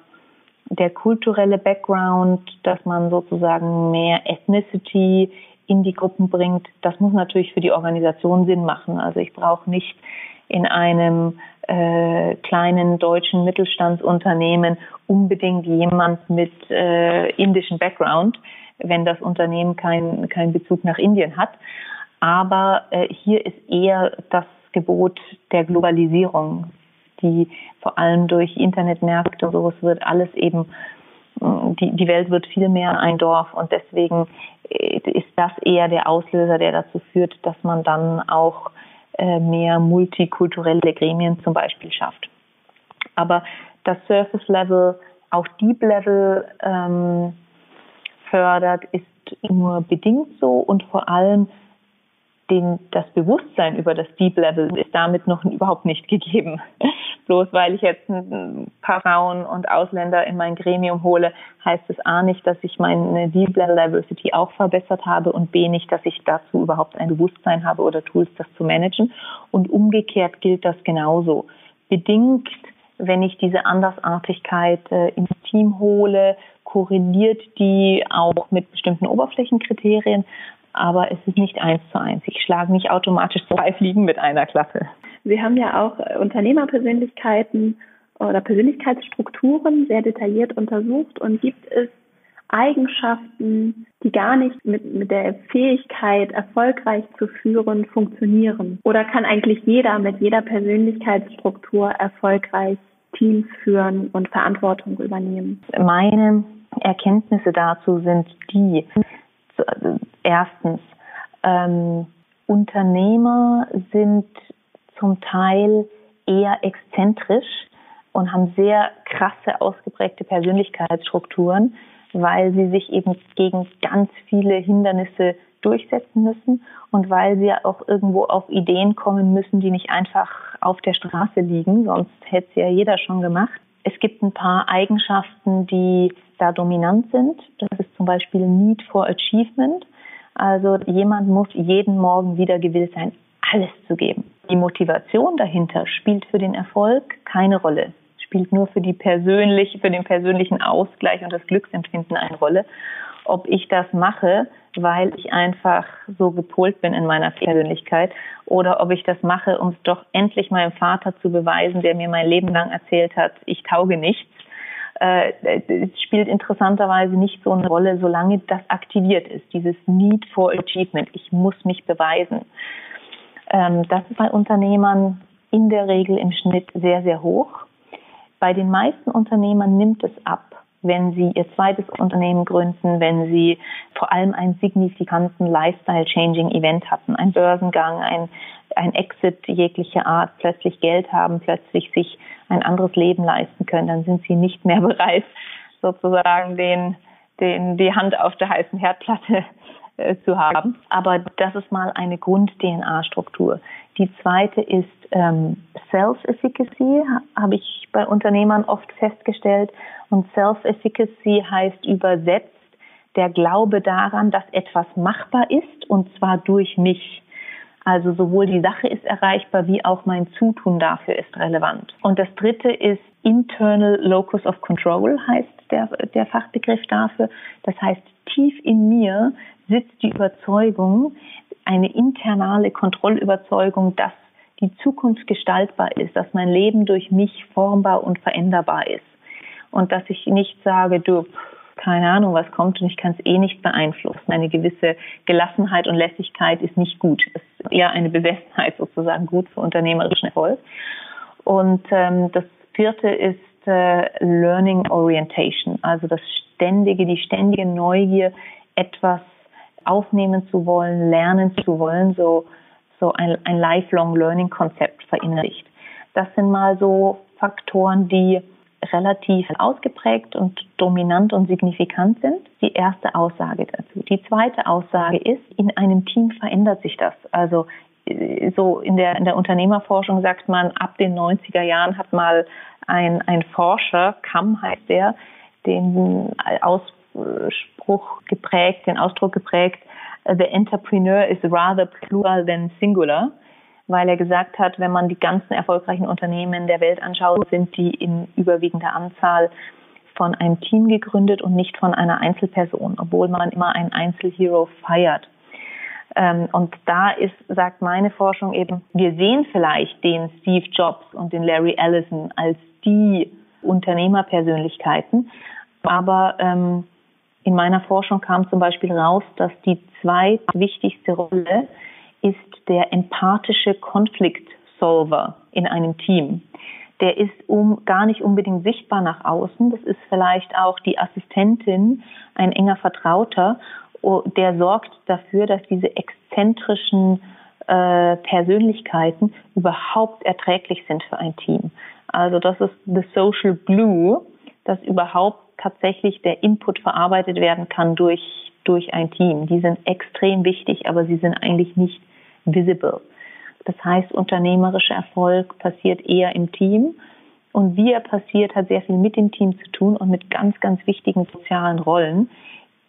der kulturelle Background, dass man sozusagen mehr Ethnicity in die Gruppen bringt, das muss natürlich für die Organisation Sinn machen. Also ich brauche nicht in einem äh, kleinen deutschen Mittelstandsunternehmen unbedingt jemand mit äh, indischem Background, wenn das Unternehmen keinen kein Bezug nach Indien hat. Aber äh, hier ist eher das Gebot der Globalisierung, die vor allem durch Internetmärkte und sowas wird alles eben, die, die Welt wird viel mehr ein Dorf und deswegen äh, ist das eher der Auslöser, der dazu führt, dass man dann auch mehr multikulturelle Gremien zum Beispiel schafft. Aber das Surface Level, auch Deep Level ähm, fördert, ist nur bedingt so und vor allem den, das Bewusstsein über das Deep Level ist damit noch überhaupt nicht gegeben. Bloß weil ich jetzt ein paar Frauen und Ausländer in mein Gremium hole, heißt es A nicht, dass ich meine Deep Level Diversity auch verbessert habe und B nicht, dass ich dazu überhaupt ein Bewusstsein habe oder Tools, das zu managen. Und umgekehrt gilt das genauso. Bedingt, wenn ich diese Andersartigkeit äh, ins Team hole, korreliert die auch mit bestimmten Oberflächenkriterien, aber es ist nicht eins zu eins. Ich schlage nicht automatisch zwei Fliegen mit einer Klappe. Sie haben ja auch äh, Unternehmerpersönlichkeiten oder Persönlichkeitsstrukturen sehr detailliert untersucht und gibt es Eigenschaften, die gar nicht mit, mit der Fähigkeit, erfolgreich zu führen, funktionieren? Oder kann eigentlich jeder mit jeder Persönlichkeitsstruktur erfolgreich Teams führen und Verantwortung übernehmen? Meine Erkenntnisse dazu sind die, erstens, ähm, Unternehmer sind zum Teil eher exzentrisch und haben sehr krasse, ausgeprägte Persönlichkeitsstrukturen, weil sie sich eben gegen ganz viele Hindernisse durchsetzen müssen und weil sie auch irgendwo auf Ideen kommen müssen, die nicht einfach auf der Straße liegen, sonst hätte es ja jeder schon gemacht. Es gibt ein paar Eigenschaften, die da dominant sind. Das ist zum Beispiel Need for Achievement. Also jemand muss jeden Morgen wieder gewillt sein, alles zu geben. Die Motivation dahinter spielt für den Erfolg keine Rolle, spielt nur für die persönliche, für den persönlichen Ausgleich und das Glücksempfinden eine Rolle. Ob ich das mache, weil ich einfach so gepolt bin in meiner Persönlichkeit oder ob ich das mache, um es doch endlich meinem Vater zu beweisen, der mir mein Leben lang erzählt hat, ich tauge nichts. Äh, spielt interessanterweise nicht so eine Rolle, solange das aktiviert ist, dieses Need for Achievement. Ich muss mich beweisen. Ähm, das ist bei Unternehmern in der Regel im Schnitt sehr, sehr hoch. Bei den meisten Unternehmern nimmt es ab wenn Sie Ihr zweites Unternehmen gründen, wenn Sie vor allem einen signifikanten Lifestyle-Changing-Event hatten, ein Börsengang, ein, ein Exit jeglicher Art, plötzlich Geld haben, plötzlich sich ein anderes Leben leisten können, dann sind Sie nicht mehr bereit, sozusagen den, den, die Hand auf der heißen Herdplatte äh, zu haben. Aber das ist mal eine Grund-DNA-Struktur. Die zweite ist ähm, Self-Efficacy, habe ich bei Unternehmern oft festgestellt. Und Self-Efficacy heißt übersetzt der Glaube daran, dass etwas machbar ist und zwar durch mich. Also sowohl die Sache ist erreichbar, wie auch mein Zutun dafür ist relevant. Und das dritte ist Internal Locus of Control heißt der, der Fachbegriff dafür. Das heißt, tief in mir sitzt die Überzeugung, eine internale Kontrollüberzeugung, dass die Zukunft gestaltbar ist, dass mein Leben durch mich formbar und veränderbar ist. Und dass ich nicht sage, du, keine Ahnung, was kommt und ich kann es eh nicht beeinflussen. Eine gewisse Gelassenheit und Lässigkeit ist nicht gut. Es ist eher eine Besessenheit sozusagen gut für unternehmerischen Erfolg. Und ähm, das vierte ist äh, Learning Orientation, also das ständige, die ständige Neugier, etwas aufnehmen zu wollen, lernen zu wollen, so, so ein, ein Lifelong Learning Konzept verinnerlicht. Das sind mal so Faktoren, die relativ ausgeprägt und dominant und signifikant sind. Die erste Aussage dazu. Die zweite Aussage ist, in einem Team verändert sich das. Also äh, so in der, in der Unternehmerforschung sagt man, ab den 90er Jahren hat mal ein, ein Forscher, Kamm heißt der, den Ausspruch geprägt, den Ausdruck geprägt, the entrepreneur is rather plural than singular weil er gesagt hat, wenn man die ganzen erfolgreichen Unternehmen der Welt anschaut, sind die in überwiegender Anzahl von einem Team gegründet und nicht von einer Einzelperson, obwohl man immer einen Einzelhero feiert. Ähm, und da ist, sagt meine Forschung eben, wir sehen vielleicht den Steve Jobs und den Larry Ellison als die Unternehmerpersönlichkeiten, aber ähm, in meiner Forschung kam zum Beispiel raus, dass die zweitwichtigste Rolle ist der empathische Konfliktsolver in einem Team. Der ist um, gar nicht unbedingt sichtbar nach außen. Das ist vielleicht auch die Assistentin, ein enger Vertrauter, der sorgt dafür, dass diese exzentrischen äh, Persönlichkeiten überhaupt erträglich sind für ein Team. Also das ist the social glue, dass überhaupt tatsächlich der Input verarbeitet werden kann durch, durch ein Team. Die sind extrem wichtig, aber sie sind eigentlich nicht visible. Das heißt, unternehmerischer Erfolg passiert eher im Team. Und wie er passiert, hat sehr viel mit dem Team zu tun und mit ganz, ganz wichtigen sozialen Rollen,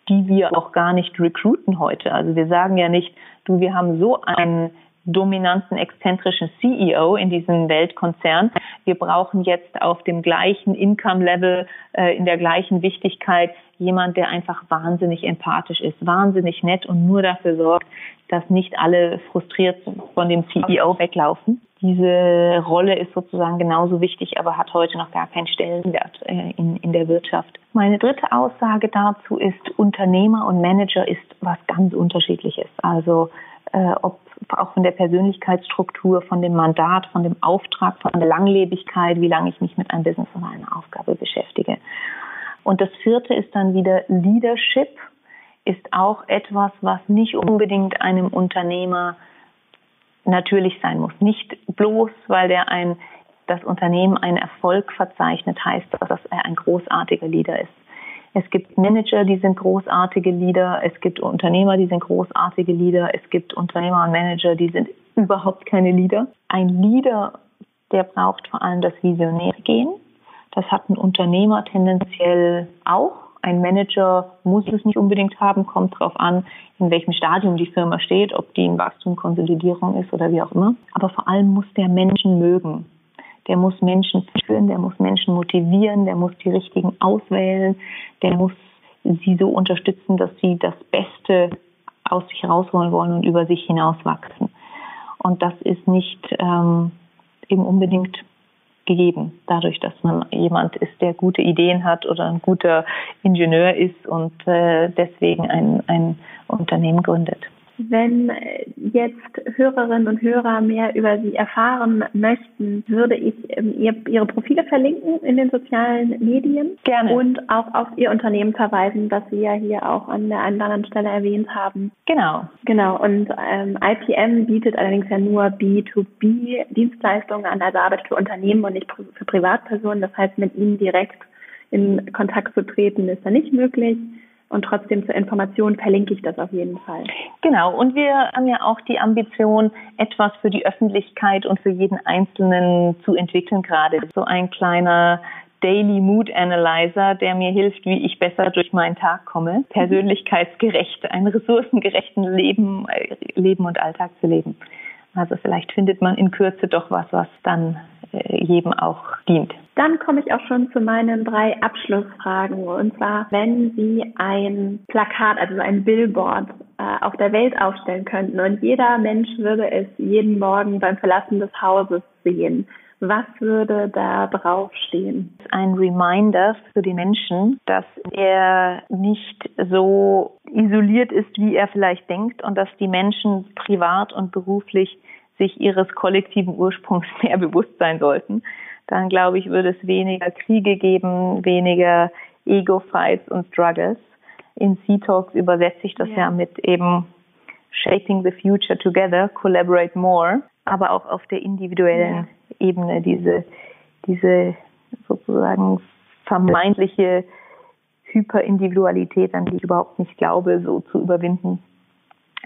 die wir auch gar nicht recruiten heute. Also wir sagen ja nicht, du, wir haben so einen dominanten, exzentrischen CEO in diesem Weltkonzern. Wir brauchen jetzt auf dem gleichen Income-Level, äh, in der gleichen Wichtigkeit jemand, der einfach wahnsinnig empathisch ist, wahnsinnig nett und nur dafür sorgt, dass nicht alle frustriert von dem CEO weglaufen. Diese Rolle ist sozusagen genauso wichtig, aber hat heute noch gar keinen Stellenwert äh, in, in der Wirtschaft. Meine dritte Aussage dazu ist, Unternehmer und Manager ist was ganz unterschiedliches. Also äh, ob auch von der Persönlichkeitsstruktur, von dem Mandat, von dem Auftrag, von der Langlebigkeit, wie lange ich mich mit einem Business oder einer Aufgabe beschäftige. Und das vierte ist dann wieder Leadership, ist auch etwas, was nicht unbedingt einem Unternehmer natürlich sein muss. Nicht bloß, weil der ein, das Unternehmen einen Erfolg verzeichnet, heißt das, dass er ein großartiger Leader ist. Es gibt Manager, die sind großartige Leader. Es gibt Unternehmer, die sind großartige Leader. Es gibt Unternehmer und Manager, die sind überhaupt keine Leader. Ein Leader, der braucht vor allem das visionäre Gehen. Das hat ein Unternehmer tendenziell auch. Ein Manager muss es nicht unbedingt haben, kommt darauf an, in welchem Stadium die Firma steht, ob die in Wachstum, Konsolidierung ist oder wie auch immer. Aber vor allem muss der Menschen mögen der muss Menschen führen, der muss Menschen motivieren, der muss die richtigen auswählen, der muss sie so unterstützen, dass sie das Beste aus sich herausholen wollen und über sich hinauswachsen. Und das ist nicht ähm, eben unbedingt gegeben, dadurch, dass man jemand ist, der gute Ideen hat oder ein guter Ingenieur ist und äh, deswegen ein, ein Unternehmen gründet. Wenn äh, jetzt Hörerinnen und Hörer mehr über Sie erfahren möchten, würde ich ähm, Ihre Profile verlinken in den sozialen Medien. Gerne. Und auch auf Ihr Unternehmen verweisen, das Sie ja hier auch an der einen oder anderen Stelle erwähnt haben. Genau. Genau. Und ähm, IPM bietet allerdings ja nur B2B-Dienstleistungen an, also Arbeit für Unternehmen und nicht für Privatpersonen. Das heißt, mit Ihnen direkt in Kontakt zu treten, ist da nicht möglich. Und trotzdem zur Information verlinke ich das auf jeden Fall. Genau. Und wir haben ja auch die Ambition, etwas für die Öffentlichkeit und für jeden Einzelnen zu entwickeln gerade. So ein kleiner Daily Mood Analyzer, der mir hilft, wie ich besser durch meinen Tag komme, persönlichkeitsgerecht, ein ressourcengerechten Leben, äh, Leben und Alltag zu leben. Also vielleicht findet man in Kürze doch was, was dann jedem auch dient. Dann komme ich auch schon zu meinen drei Abschlussfragen. Und zwar, wenn Sie ein Plakat, also ein Billboard äh, auf der Welt aufstellen könnten und jeder Mensch würde es jeden Morgen beim Verlassen des Hauses sehen. Was würde da draufstehen? Ein Reminder für die Menschen, dass er nicht so isoliert ist, wie er vielleicht denkt und dass die Menschen privat und beruflich sich ihres kollektiven Ursprungs mehr bewusst sein sollten, dann glaube ich, würde es weniger Kriege geben, weniger Ego-Fights und Struggles. In C-Talks übersetze ich das ja. ja mit eben Shaping the Future Together, Collaborate More, aber auch auf der individuellen ja. Ebene diese, diese sozusagen vermeintliche Hyperindividualität, an die ich überhaupt nicht glaube, so zu überwinden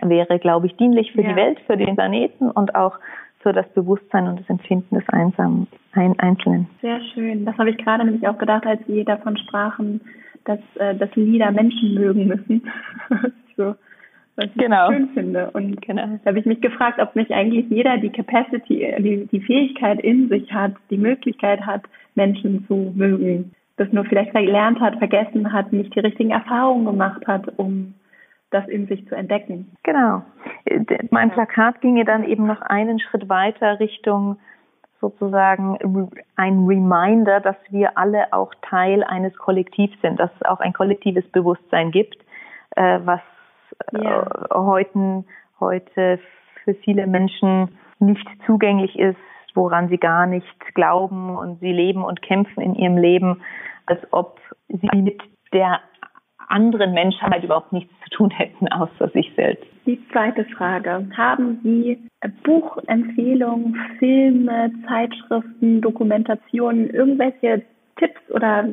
wäre, glaube ich, dienlich für ja. die Welt, für den Planeten und auch für das Bewusstsein und das Empfinden des Einsamen, ein, Einzelnen. Sehr schön. Das habe ich gerade nämlich auch gedacht, als Sie davon sprachen, dass, äh, dass Lieder Menschen mögen müssen. so, was ich genau. schön finde. Und genau. da habe ich mich gefragt, ob nicht eigentlich jeder die Capacity, die, die Fähigkeit in sich hat, die Möglichkeit hat, Menschen zu mögen. Das nur vielleicht verlernt hat, vergessen hat, nicht die richtigen Erfahrungen gemacht hat, um das in sich zu entdecken. Genau. Mein Plakat ginge dann eben noch einen Schritt weiter Richtung sozusagen ein Reminder, dass wir alle auch Teil eines Kollektivs sind, dass es auch ein kollektives Bewusstsein gibt, äh, was ja. Äh, heute, heute für viele Menschen nicht zugänglich ist, woran sie gar nicht glauben und sie leben und kämpfen in ihrem Leben, als ob sie mit der anderen Menschheit überhaupt nichts zu tun hätten, außer sich selbst. Die zweite Frage. Haben Sie Buchempfehlungen, Filme, Zeitschriften, Dokumentationen, irgendwelche Tipps oder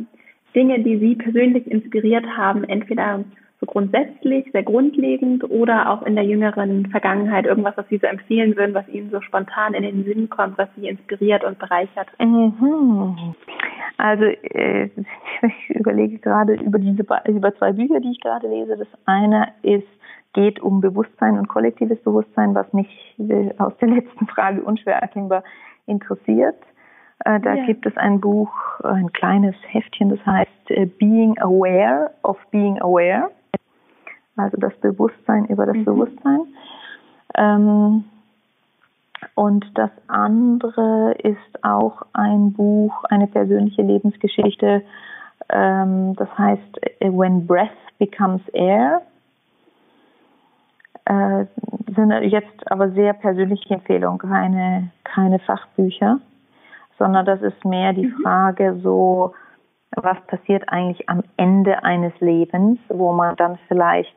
Dinge, die Sie persönlich inspiriert haben, entweder so grundsätzlich, sehr grundlegend oder auch in der jüngeren Vergangenheit irgendwas, was Sie so empfehlen würden, was Ihnen so spontan in den Sinn kommt, was Sie inspiriert und bereichert? Mhm. Also äh, ich überlege gerade über diese über zwei Bücher, die ich gerade lese. Das eine ist geht um Bewusstsein und kollektives Bewusstsein, was mich äh, aus der letzten Frage unschwer erkennbar interessiert. Äh, da ja. gibt es ein Buch, ein kleines Heftchen, das heißt Being Aware of Being Aware also das Bewusstsein über das mhm. Bewusstsein. Ähm, und das andere ist auch ein Buch, eine persönliche Lebensgeschichte, ähm, das heißt When Breath Becomes Air. äh, sind jetzt aber sehr persönliche Empfehlungen, keine, keine Fachbücher, sondern das ist mehr die mhm. Frage so, was passiert eigentlich am Ende eines Lebens, wo man dann vielleicht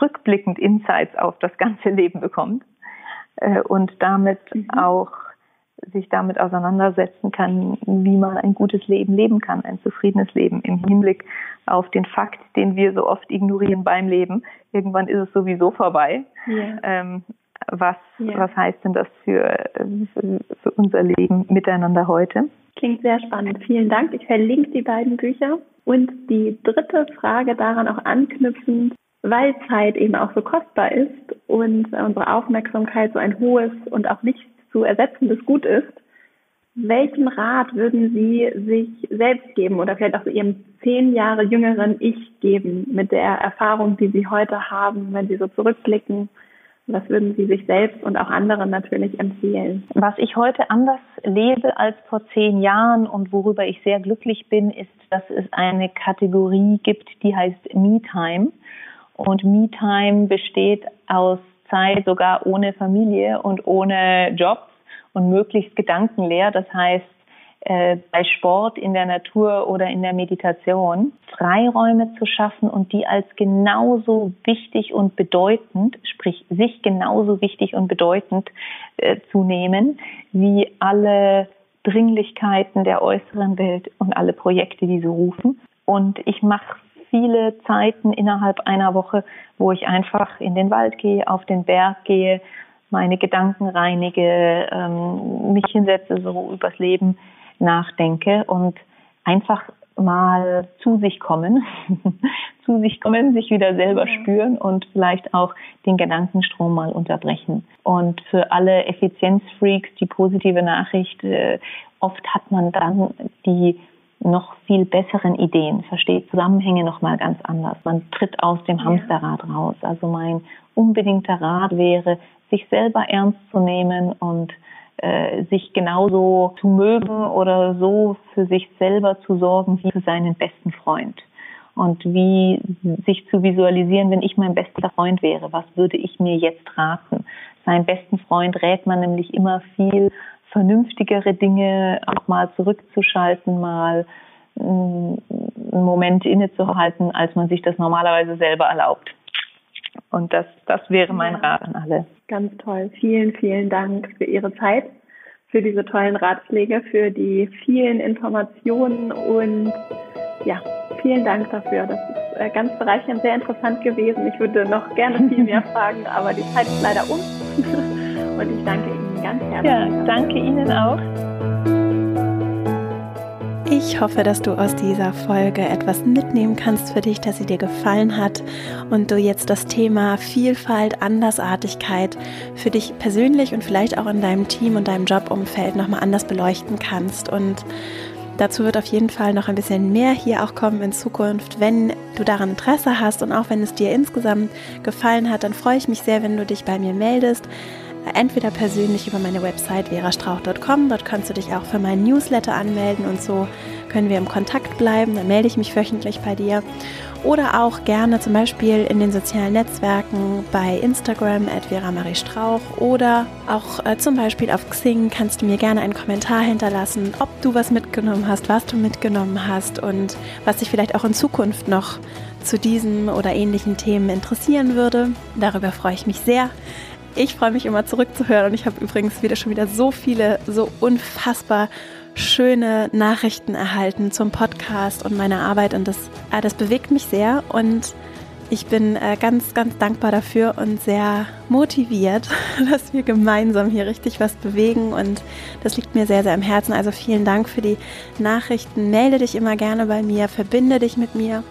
rückblickend Insights auf das ganze Leben bekommt äh, und damit mhm. auch sich damit auseinandersetzen kann, wie man ein gutes Leben leben kann, ein zufriedenes Leben im Hinblick auf den Fakt, den wir so oft ignorieren beim Leben. Irgendwann ist es sowieso vorbei. Yeah. Ähm, was, yeah. was heißt denn das für, für unser Leben miteinander heute? Klingt sehr spannend. Vielen Dank. Ich verlinke die beiden Bücher. Und die dritte Frage daran auch anknüpfend, weil Zeit eben auch so kostbar ist und unsere Aufmerksamkeit so ein hohes und auch nicht zu ersetzendes Gut ist, welchen Rat würden Sie sich selbst geben oder vielleicht auch Ihrem zehn Jahre jüngeren Ich geben mit der Erfahrung, die Sie heute haben, wenn Sie so zurückblicken? Was würden Sie sich selbst und auch anderen natürlich empfehlen? Was ich heute anders lebe als vor zehn Jahren und worüber ich sehr glücklich bin, ist, dass es eine Kategorie gibt, die heißt Me-Time. Und Me-Time besteht aus Zeit sogar ohne Familie und ohne Job und möglichst gedankenleer. Das heißt, äh, bei Sport, in der Natur oder in der Meditation Freiräume zu schaffen und die als genauso wichtig und bedeutend, sprich sich genauso wichtig und bedeutend äh, zu nehmen, wie alle Dringlichkeiten der äußeren Welt und alle Projekte, die so rufen. Und ich mache viele Zeiten innerhalb einer Woche, wo ich einfach in den Wald gehe, auf den Berg gehe, meine Gedanken reinige, ähm, mich hinsetze, so übers Leben nachdenke und einfach mal zu sich kommen, zu sich kommen, sich wieder selber spüren und vielleicht auch den Gedankenstrom mal unterbrechen. Und für alle Effizienzfreaks die positive Nachricht, äh, oft hat man dann die noch viel besseren Ideen, versteht Zusammenhänge noch mal ganz anders. Man tritt aus dem Hamsterrad raus. Also mein unbedingter Rat wäre, sich selber ernst zu nehmen und äh, sich genauso zu mögen oder so für sich selber zu sorgen wie für seinen besten Freund. Und wie sich zu visualisieren, wenn ich mein bester Freund wäre, was würde ich mir jetzt raten? Seinen besten Freund rät man nämlich immer viel vernünftigere Dinge auch mal zurückzuschalten, mal mm, einen Moment innezuhalten, als man sich das normalerweise selber erlaubt. Und das, das wäre mein ja. Rat an alle. Ganz toll. Vielen, vielen Dank für Ihre Zeit, für diese tollen Ratschläge, für die vielen Informationen und ja, vielen Dank dafür. Das ist äh, ganz bereichernd, sehr interessant gewesen. Ich würde noch gerne viel mehr fragen, aber die Zeit ist leider um. Und ich danke Ihnen ganz herzlich. Ja, danke Ihnen auch. Ich hoffe, dass du aus dieser Folge etwas mitnehmen kannst für dich, dass sie dir gefallen hat und du jetzt das Thema Vielfalt, Andersartigkeit für dich persönlich und vielleicht auch in deinem Team und deinem Jobumfeld nochmal anders beleuchten kannst. Und dazu wird auf jeden Fall noch ein bisschen mehr hier auch kommen in Zukunft. Wenn du daran Interesse hast und auch wenn es dir insgesamt gefallen hat, dann freue ich mich sehr, wenn du dich bei mir meldest entweder persönlich über meine Website verastrauch.com, dort kannst du dich auch für meinen Newsletter anmelden und so können wir im Kontakt bleiben, dann melde ich mich wöchentlich bei dir. Oder auch gerne zum Beispiel in den sozialen Netzwerken bei Instagram at Strauch oder auch äh, zum Beispiel auf Xing kannst du mir gerne einen Kommentar hinterlassen, ob du was mitgenommen hast, was du mitgenommen hast und was dich vielleicht auch in Zukunft noch zu diesen oder ähnlichen Themen interessieren würde. Darüber freue ich mich sehr. Ich freue mich immer zurückzuhören und ich habe übrigens wieder schon wieder so viele, so unfassbar schöne Nachrichten erhalten zum Podcast und meiner Arbeit und das, äh, das bewegt mich sehr und ich bin äh, ganz, ganz dankbar dafür und sehr motiviert, dass wir gemeinsam hier richtig was bewegen und das liegt mir sehr, sehr am Herzen. Also vielen Dank für die Nachrichten. Melde dich immer gerne bei mir, verbinde dich mit mir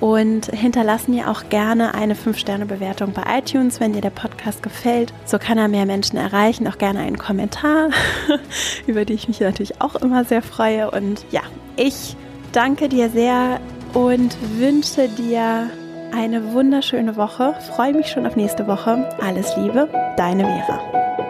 und hinterlass mir auch gerne eine 5-Sterne-Bewertung bei iTunes, wenn dir der Podcast gefällt. So kann er mehr Menschen erreichen. Auch gerne einen Kommentar, über die ich mich natürlich auch immer sehr freue. Und ja, ich danke dir sehr und wünsche dir eine wunderschöne Woche. Freue mich schon auf nächste Woche. Alles Liebe, deine Vera.